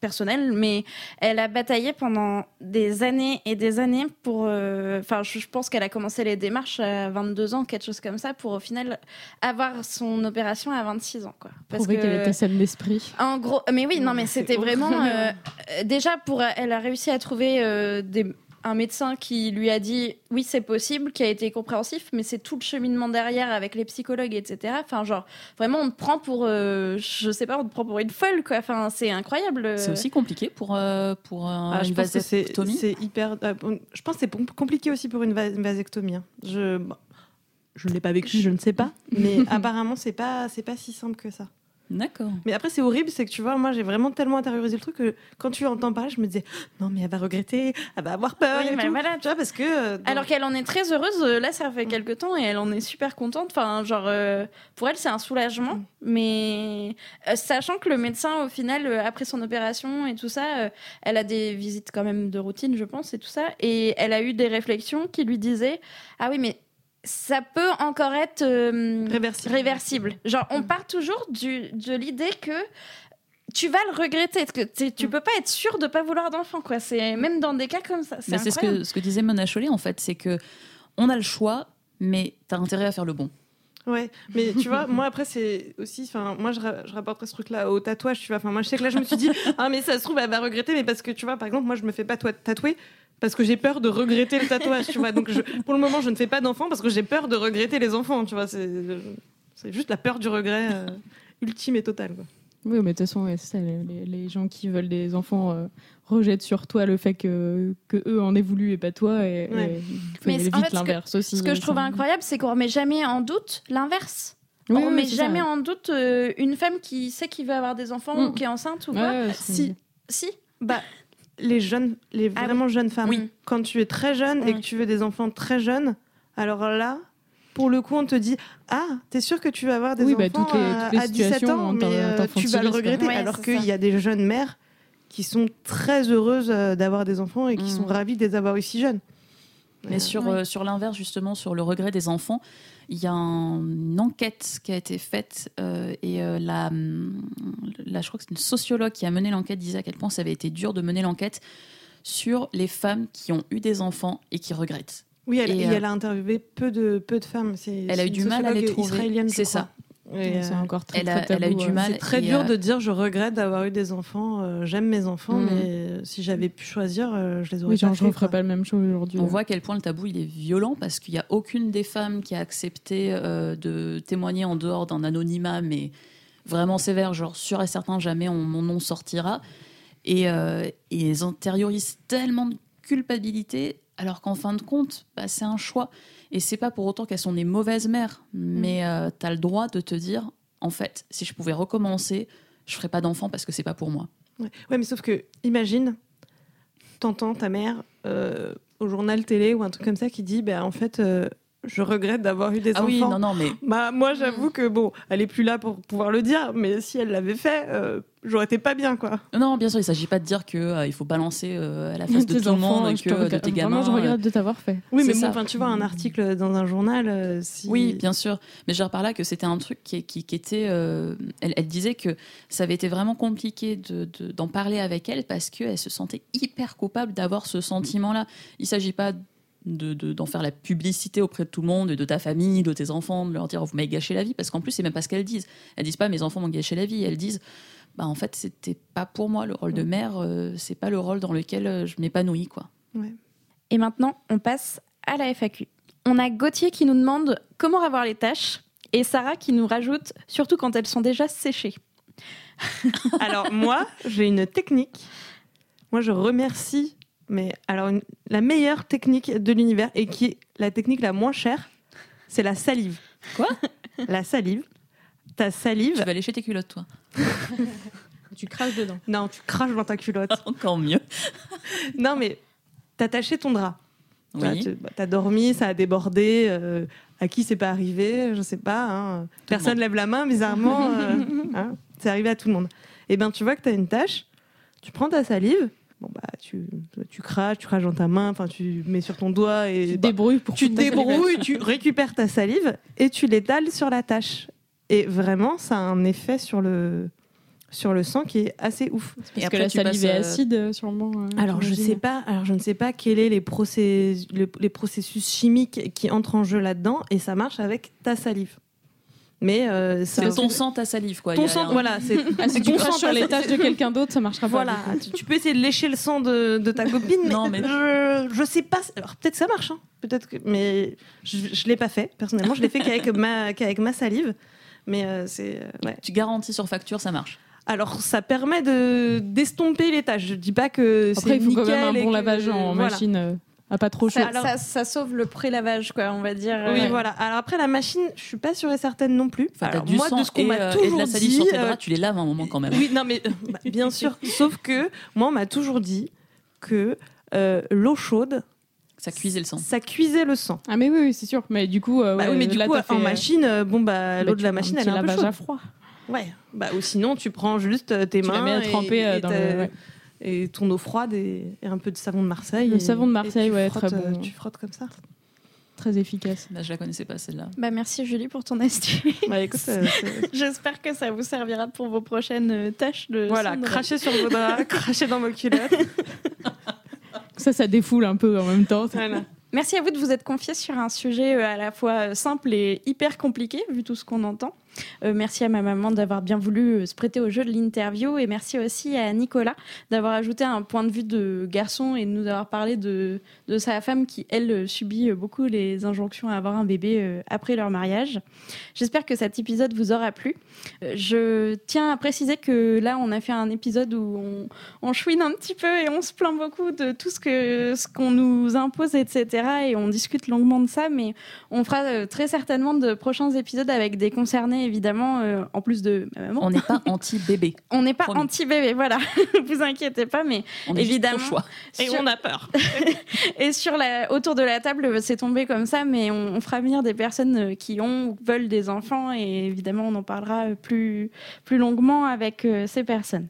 Speaker 5: personnelles, mais elle a bataillé pendant des années et des années pour. euh, Enfin, je, je pense qu'elle a commencé les démarches à 22 ans, quelque chose comme ça, pour au final avoir son opération à 26 ans. Quoi. Parce
Speaker 7: qu'elle était saine d'esprit.
Speaker 5: en gros, mais oui, non, mais c'était vraiment déjà pour, elle a réussi à trouver euh, des un médecin qui lui a dit oui c'est possible, qui a été compréhensif, mais c'est tout le cheminement derrière avec les psychologues, etc. Enfin genre vraiment on te prend pour, euh, je sais pas, on te prend pour une folle quoi. Enfin c'est incroyable.
Speaker 8: C'est aussi compliqué pour euh, pour un-
Speaker 6: Ah, je
Speaker 8: une
Speaker 6: c'est
Speaker 8: vasectomie.
Speaker 6: c'est hyper. euh, je pense que c'est com- compliqué aussi pour une, va- une vasectomie. hein. Je, bon, je ne l'ai pas vécu, je ne sais pas, mais apparemment c'est pas c'est pas si simple que ça.
Speaker 8: D'accord.
Speaker 6: Mais après c'est horrible, c'est que tu vois, moi j'ai vraiment tellement intériorisé le truc que quand tu entends parler, je me disais non mais elle va regretter, elle va avoir peur.
Speaker 5: Oui,
Speaker 6: et
Speaker 5: mais
Speaker 6: tout.
Speaker 5: voilà,
Speaker 6: tu vois parce que euh,
Speaker 5: Alors qu'elle en est très heureuse, euh, là ça fait quelques temps et elle en est super contente. Enfin, genre, euh, pour elle c'est un soulagement, mais euh, sachant que le médecin, au final, après son opération et tout ça, elle a des visites quand même de routine, je pense, et tout ça, et elle a eu des réflexions qui lui disaient Ah oui, mais ça peut encore être euh, réversible. Genre, on part toujours du, de l'idée que tu vas le regretter, que tu- tu peux pas être sûr de pas vouloir d'enfant, quoi. C'est même dans des cas comme ça.
Speaker 8: Mais c'est ce
Speaker 5: incroyable.
Speaker 8: que, ce que disait Mona Chollet, en fait, c'est que on a le choix, mais t'as intérêt à faire le bon.
Speaker 6: Ouais, mais tu vois, moi après c'est aussi, enfin moi je, ra- je rapporterais ce truc-là au tatouage, tu vois. Enfin moi je sais que là je me suis dit ah mais ça se trouve elle va regretter, mais parce que tu vois par exemple moi je me fais pas tatouer parce que j'ai peur de regretter le tatouage, tu vois. Donc je- pour le moment je ne fais pas d'enfants parce que j'ai peur de regretter les enfants, tu vois. C'est juste la peur du regret euh, ultime et totale. Quoi.
Speaker 7: Oui, mais de toute façon, ouais, c'est ça, les, les- les gens qui veulent des enfants euh, rejettent sur toi le fait que, que eux en aient voulu et pas toi. Et,
Speaker 5: Ouais.
Speaker 7: et il faut
Speaker 5: Mais en
Speaker 7: vite
Speaker 5: fait, ce que-
Speaker 7: l'inverse aussi.
Speaker 5: Ce que je trouve
Speaker 7: Ça-
Speaker 5: incroyable, c'est qu'on remet jamais en doute l'inverse.
Speaker 7: Oui,
Speaker 5: on
Speaker 7: oui,
Speaker 5: remet
Speaker 7: c'est ça,
Speaker 5: jamais en doute euh, une femme qui sait qu'il veut avoir des enfants
Speaker 6: Mm.
Speaker 5: ou qui est enceinte ou
Speaker 6: Ouais,
Speaker 5: quoi. si, si, bah
Speaker 6: Les jeunes, les
Speaker 5: Ah
Speaker 6: vraiment
Speaker 5: oui.
Speaker 6: jeunes femmes,
Speaker 5: Oui.
Speaker 6: quand tu es très jeune et que tu veux des enfants très jeunes, alors là. Pour le coup, on te dit Ah, t'es sûr que tu vas avoir des
Speaker 7: Oui, bah,
Speaker 6: enfants
Speaker 7: toutes les-
Speaker 6: à,
Speaker 7: toutes les
Speaker 6: à 17
Speaker 7: situations,
Speaker 6: ans, mais euh, tu vas le regretter.
Speaker 7: Ouais,
Speaker 6: alors qu'il y a des jeunes mères qui sont très heureuses euh, d'avoir des enfants et qui
Speaker 8: Mm.
Speaker 6: sont ravies de les avoir aussi jeunes.
Speaker 8: Mais sur, euh, sur l'inverse, justement, sur le regret des enfants, il y a un- une enquête qui a été faite euh, et euh, la, hum, la- je crois que c'est une sociologue qui a mené l'enquête, disait à quel point ça avait été dur de mener l'enquête sur les femmes qui ont eu des enfants et qui regrettent.
Speaker 6: Oui, elle,
Speaker 8: Et,
Speaker 6: et
Speaker 8: euh,
Speaker 6: elle a interviewé peu de, peu de femmes. C'est-
Speaker 8: Elle a eu du mal à les trouver. C'est ça.
Speaker 6: Et,
Speaker 7: C'est
Speaker 6: euh,
Speaker 7: encore très,
Speaker 8: elle a-
Speaker 7: très
Speaker 8: elle a eu du
Speaker 7: ouais.
Speaker 8: mal.
Speaker 6: C'est très dur
Speaker 8: euh,
Speaker 6: de dire je regrette d'avoir eu des enfants. euh, J'aime mes enfants,
Speaker 8: Mm.
Speaker 6: mais si j'avais pu choisir, euh, je les aurais
Speaker 7: Oui,
Speaker 6: pas
Speaker 7: je
Speaker 6: fait,
Speaker 7: referais
Speaker 6: quoi.
Speaker 7: pas le même chose aujourd'hui.
Speaker 8: On
Speaker 7: ouais.
Speaker 8: voit à quel point le tabou il est violent parce qu'il n'y a aucune des femmes qui a accepté euh, de témoigner en dehors d'un anonymat, mais vraiment sévère, genre sûr et certain jamais on- mon nom sortira. Et, euh, et elles intériorisent tellement de culpabilité alors qu'en fin de compte, bah, c'est un choix. Et c'est pas pour autant qu'elles sont des mauvaises mères, mais tu as le droit de te dire, en fait, si je pouvais recommencer, je ferais pas d'enfant parce que c'est pas pour moi.
Speaker 6: Ouais. Ouais, mais sauf que, imagine, t'entends ta mère euh, au journal télé ou un truc comme ça qui dit, ben en fait, euh, je regrette d'avoir eu des
Speaker 8: Ah
Speaker 6: enfants.
Speaker 8: oui, non, non, mais
Speaker 6: Bah, moi, j'avoue que bon, elle est plus là pour pouvoir le dire, mais si elle l'avait fait, euh, j'aurais été pas bien, quoi.
Speaker 8: Non, bien sûr, il s'agit pas de dire que euh, il faut balancer euh, à la face de tout le monde et
Speaker 7: je
Speaker 8: que
Speaker 7: te
Speaker 8: de
Speaker 7: regrette-
Speaker 8: tes gamins.
Speaker 7: Vraiment, je
Speaker 8: euh,
Speaker 7: regrette de t'avoir fait.
Speaker 6: Oui, mais bon, enfin, tu vois, un article dans un journal, euh, si.
Speaker 8: Oui, bien sûr. Mais je par là que c'était un truc qui, qui, qui était. euh, elle, elle disait que ça avait été vraiment compliqué de- de- d'en parler avec elle parce qu'elle se sentait hyper coupable d'avoir ce sentiment-là. Il s'agit pas de- de- d'en faire la publicité auprès de tout le monde, et de ta famille, de tes enfants, de leur dire vous m'avez gâché la vie, parce qu'en plus, c'est même pas ce qu'elles disent. Elles disent pas mes enfants m'ont gâché la vie, elles disent bah en fait, c'était pas pour moi le rôle de mère, euh, c'est pas le rôle dans lequel euh, je m'épanouis, quoi.
Speaker 6: Ouais.
Speaker 5: Et maintenant, on passe à la FAQ. On a Gauthier qui nous demande comment avoir les tâches et Sarah qui nous rajoute surtout quand elles sont déjà séchées.
Speaker 6: Alors moi, j'ai une technique. Moi, je remercie, mais alors une- la meilleure technique de l'univers et qui est la technique la moins chère, c'est la salive.
Speaker 8: Quoi?
Speaker 6: La salive. Ta salive.
Speaker 8: Tu vas lécher tes culottes, toi.
Speaker 7: Tu craches dedans.
Speaker 6: Non, tu craches dans ta culotte.
Speaker 8: Encore mieux.
Speaker 6: non, mais t'as taché ton drap.
Speaker 8: Oui.
Speaker 6: T'as- bah, T'as dormi, ça a débordé. euh, à qui c'est pas arrivé Je sais pas. hein. Personne lève la main, bizarrement. euh, hein, c'est arrivé à tout le monde. Et ben, tu vois que t'as une tâche. Tu prends ta salive. Bon bah tu, tu craches, tu craches dans ta main, enfin tu mets sur ton doigt et
Speaker 7: Tu te
Speaker 6: bah,
Speaker 7: débrouilles pour
Speaker 6: tu te débrouilles, tu récupères ta salive et tu l'étales sur la tâche. Et vraiment, ça a un effet sur le sur le sang qui est assez ouf.
Speaker 7: Parce que la salive est acide, euh, sûrement. euh,
Speaker 6: Alors je sais pas, alors je ne sais pas quels sont les, process- le- les processus chimiques qui entrent en jeu là-dedans et ça marche avec ta salive. Mais euh,
Speaker 8: C'est ton sang, ta salive, quoi.
Speaker 6: Ton sang,
Speaker 8: un-
Speaker 6: voilà. C'est
Speaker 7: Ah, si tu
Speaker 6: ton
Speaker 7: craches
Speaker 6: sang,
Speaker 7: sur les tâches de quelqu'un d'autre, ça marchera pas.
Speaker 6: Voilà, tu, tu peux essayer de lécher le sang de, de ta copine, mais,
Speaker 8: Non, mais-
Speaker 6: Je, je sais pas. Alors peut-être que ça marche, hein. peut-être que, mais je, je l'ai pas fait personnellement. Je l'ai fait qu'avec ma qu'avec ma salive, mais euh, c'est euh, ouais.
Speaker 8: Tu garantis sur facture, ça marche.
Speaker 6: Alors ça permet de d'estomper les taches. Je dis pas que c'est
Speaker 7: Après, il faut quand même
Speaker 6: nickel
Speaker 7: un bon
Speaker 6: que-
Speaker 7: lavage en
Speaker 6: voilà.
Speaker 7: machine, euh, à pas trop chaud.
Speaker 5: Ça, ça- ça sauve le pré-lavage, quoi, on va dire.
Speaker 6: Oui,
Speaker 5: Euh,
Speaker 6: voilà. Alors après, la machine, je suis pas sûre et certaine non plus.
Speaker 8: Enfin,
Speaker 6: Alors,
Speaker 8: du
Speaker 6: moi,
Speaker 8: sang
Speaker 6: de ce qu'on
Speaker 8: et,
Speaker 6: m'a
Speaker 8: euh,
Speaker 6: toujours
Speaker 8: et de la salive
Speaker 6: dit,
Speaker 8: sur tes
Speaker 6: euh,
Speaker 8: bras, tu les laves un moment quand même.
Speaker 6: Oui, non, mais euh, bah, bien sûr. Sauf que moi, on m'a toujours dit que euh, l'eau chaude,
Speaker 8: Ça cuisait le sang.
Speaker 6: ça cuisait le sang.
Speaker 7: Ah mais oui, oui, c'est sûr. Mais du coup, euh,
Speaker 6: Bah
Speaker 7: ouais,
Speaker 6: oui, mais du
Speaker 7: là,
Speaker 6: coup,
Speaker 7: fait,
Speaker 6: en
Speaker 7: euh,
Speaker 6: machine, euh, bon, bah, l'eau
Speaker 7: bah,
Speaker 6: de la machine, elle est un peu
Speaker 7: lavage à
Speaker 6: chaude.
Speaker 7: froid.
Speaker 6: Ouais. Bah, ou sinon, tu prends juste euh, tes
Speaker 7: Tu la
Speaker 6: mains
Speaker 7: mets à
Speaker 6: et-
Speaker 7: tremper, euh,
Speaker 6: et,
Speaker 7: dans le- ouais.
Speaker 6: Et ton eau froide et, et un peu de savon de Marseille.
Speaker 7: Le
Speaker 6: et-
Speaker 7: savon de Marseille, ouais,
Speaker 6: frottes,
Speaker 7: très
Speaker 6: euh,
Speaker 7: bon.
Speaker 6: Tu frottes comme ça.
Speaker 7: Très efficace.
Speaker 8: Là, je la connaissais pas celle-là.
Speaker 5: Bah, merci Julie pour ton astuce.
Speaker 6: Bah, écoute, euh, c'est-
Speaker 5: J'espère que ça vous servira pour vos prochaines euh, tâches de.
Speaker 6: voilà, cracher sur vos draps, cracher dans vos culottes.
Speaker 7: Ça, ça défoule un peu en même temps.
Speaker 6: Voilà.
Speaker 5: Merci à vous de vous être confiés sur un sujet euh, à la fois euh, simple et hyper compliqué, vu tout ce qu'on entend. Euh, merci à ma maman d'avoir bien voulu euh, se prêter au jeu de l'interview et merci aussi à Nicolas d'avoir ajouté un point de vue de garçon et de nous avoir parlé de, de sa femme qui, elle, euh, subit beaucoup les injonctions à avoir un bébé après leur mariage. J'espère que cet épisode vous aura plu. Je tiens à préciser que là, on a fait un épisode où on, on chouine un petit peu et on se plaint beaucoup de tout ce que ce qu'on nous impose, etc. Et on discute longuement de ça, mais on fera très certainement de prochains épisodes avec des concernés, évidemment, euh, en plus de ma maman.
Speaker 8: On n'est pas anti-bébé.
Speaker 5: On n'est pas anti-bébé, voilà. vous inquiétez pas, mais
Speaker 8: On
Speaker 5: évidemment.
Speaker 8: choix.
Speaker 6: Et
Speaker 5: sur-
Speaker 6: on a peur.
Speaker 5: et sur la, autour de la table, c'est tombé comme ça, mais on, on fera venir des personnes euh, qui ont ou veulent des enfants et évidemment, on en parlera euh, plus, plus longuement avec euh, ces personnes.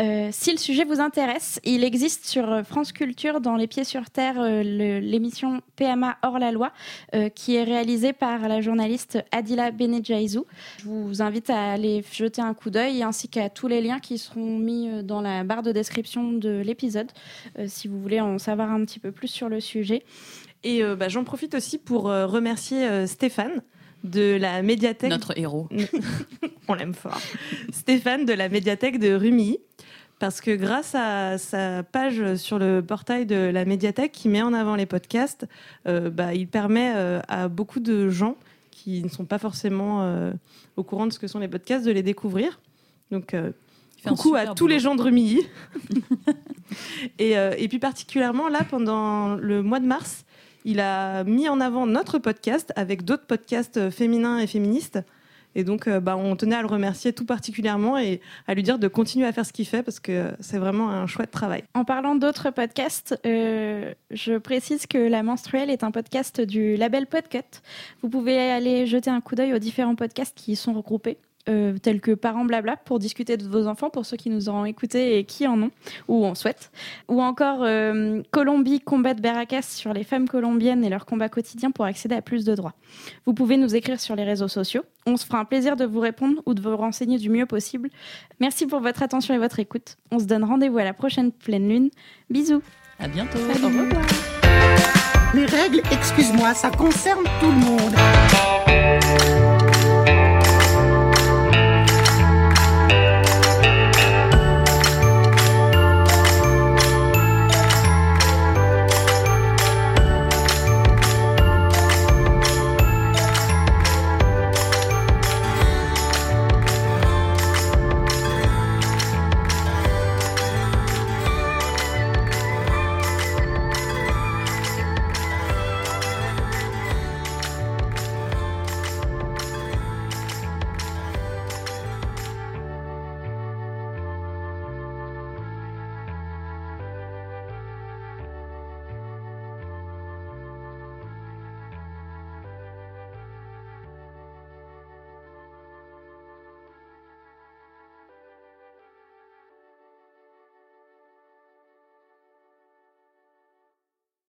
Speaker 5: Euh, si le sujet vous intéresse, il existe sur France Culture dans Les Pieds sur Terre euh, l'émission PMA hors la loi euh, qui est réalisée par la journaliste Adila Benejaizou. Je vous invite à aller jeter un coup d'œil ainsi qu'à tous les liens qui seront mis dans la barre de description de l'épisode si vous voulez en savoir un petit peu plus sur le sujet.
Speaker 6: Et bah, j'en profite aussi pour remercier Stéphane de la médiathèque.
Speaker 8: Notre héros.
Speaker 6: On l'aime fort. Stéphane de la médiathèque de Rumilly. Parce que grâce à sa page sur le portail de la médiathèque qui met en avant les podcasts, euh, bah, il permet euh, à beaucoup de gens qui ne sont pas forcément euh, au courant de ce que sont les podcasts de les découvrir. Donc, coucou à tous les gens de Rumilly. et, et puis particulièrement là, pendant le mois de mars, il a mis en avant notre podcast avec d'autres podcasts euh, féminins et féministes. Et donc, euh, bah, on tenait à le remercier tout particulièrement et à lui dire de continuer à faire ce qu'il fait parce que c'est vraiment un chouette travail.
Speaker 5: En parlant d'autres podcasts, euh, je précise que La Menstruelle est un podcast du label Podcut. Vous pouvez aller jeter un coup d'œil aux différents podcasts qui y sont regroupés. Euh, tels que Parents Blabla pour discuter de vos enfants, pour ceux qui nous auront écoutés et qui en ont, ou en souhaitent. Ou encore euh, Colombie Combat de Barracas sur les femmes colombiennes et leur combat quotidien pour accéder à plus de droits. Vous pouvez nous écrire sur les réseaux sociaux. On se fera un plaisir de vous répondre ou de vous renseigner du mieux possible. Merci pour votre attention et votre écoute. On se donne rendez-vous à la prochaine pleine lune. Bisous.
Speaker 8: À bientôt.
Speaker 5: Salut.
Speaker 8: Au revoir.
Speaker 14: Les règles, excuse-moi, ça concerne tout le monde.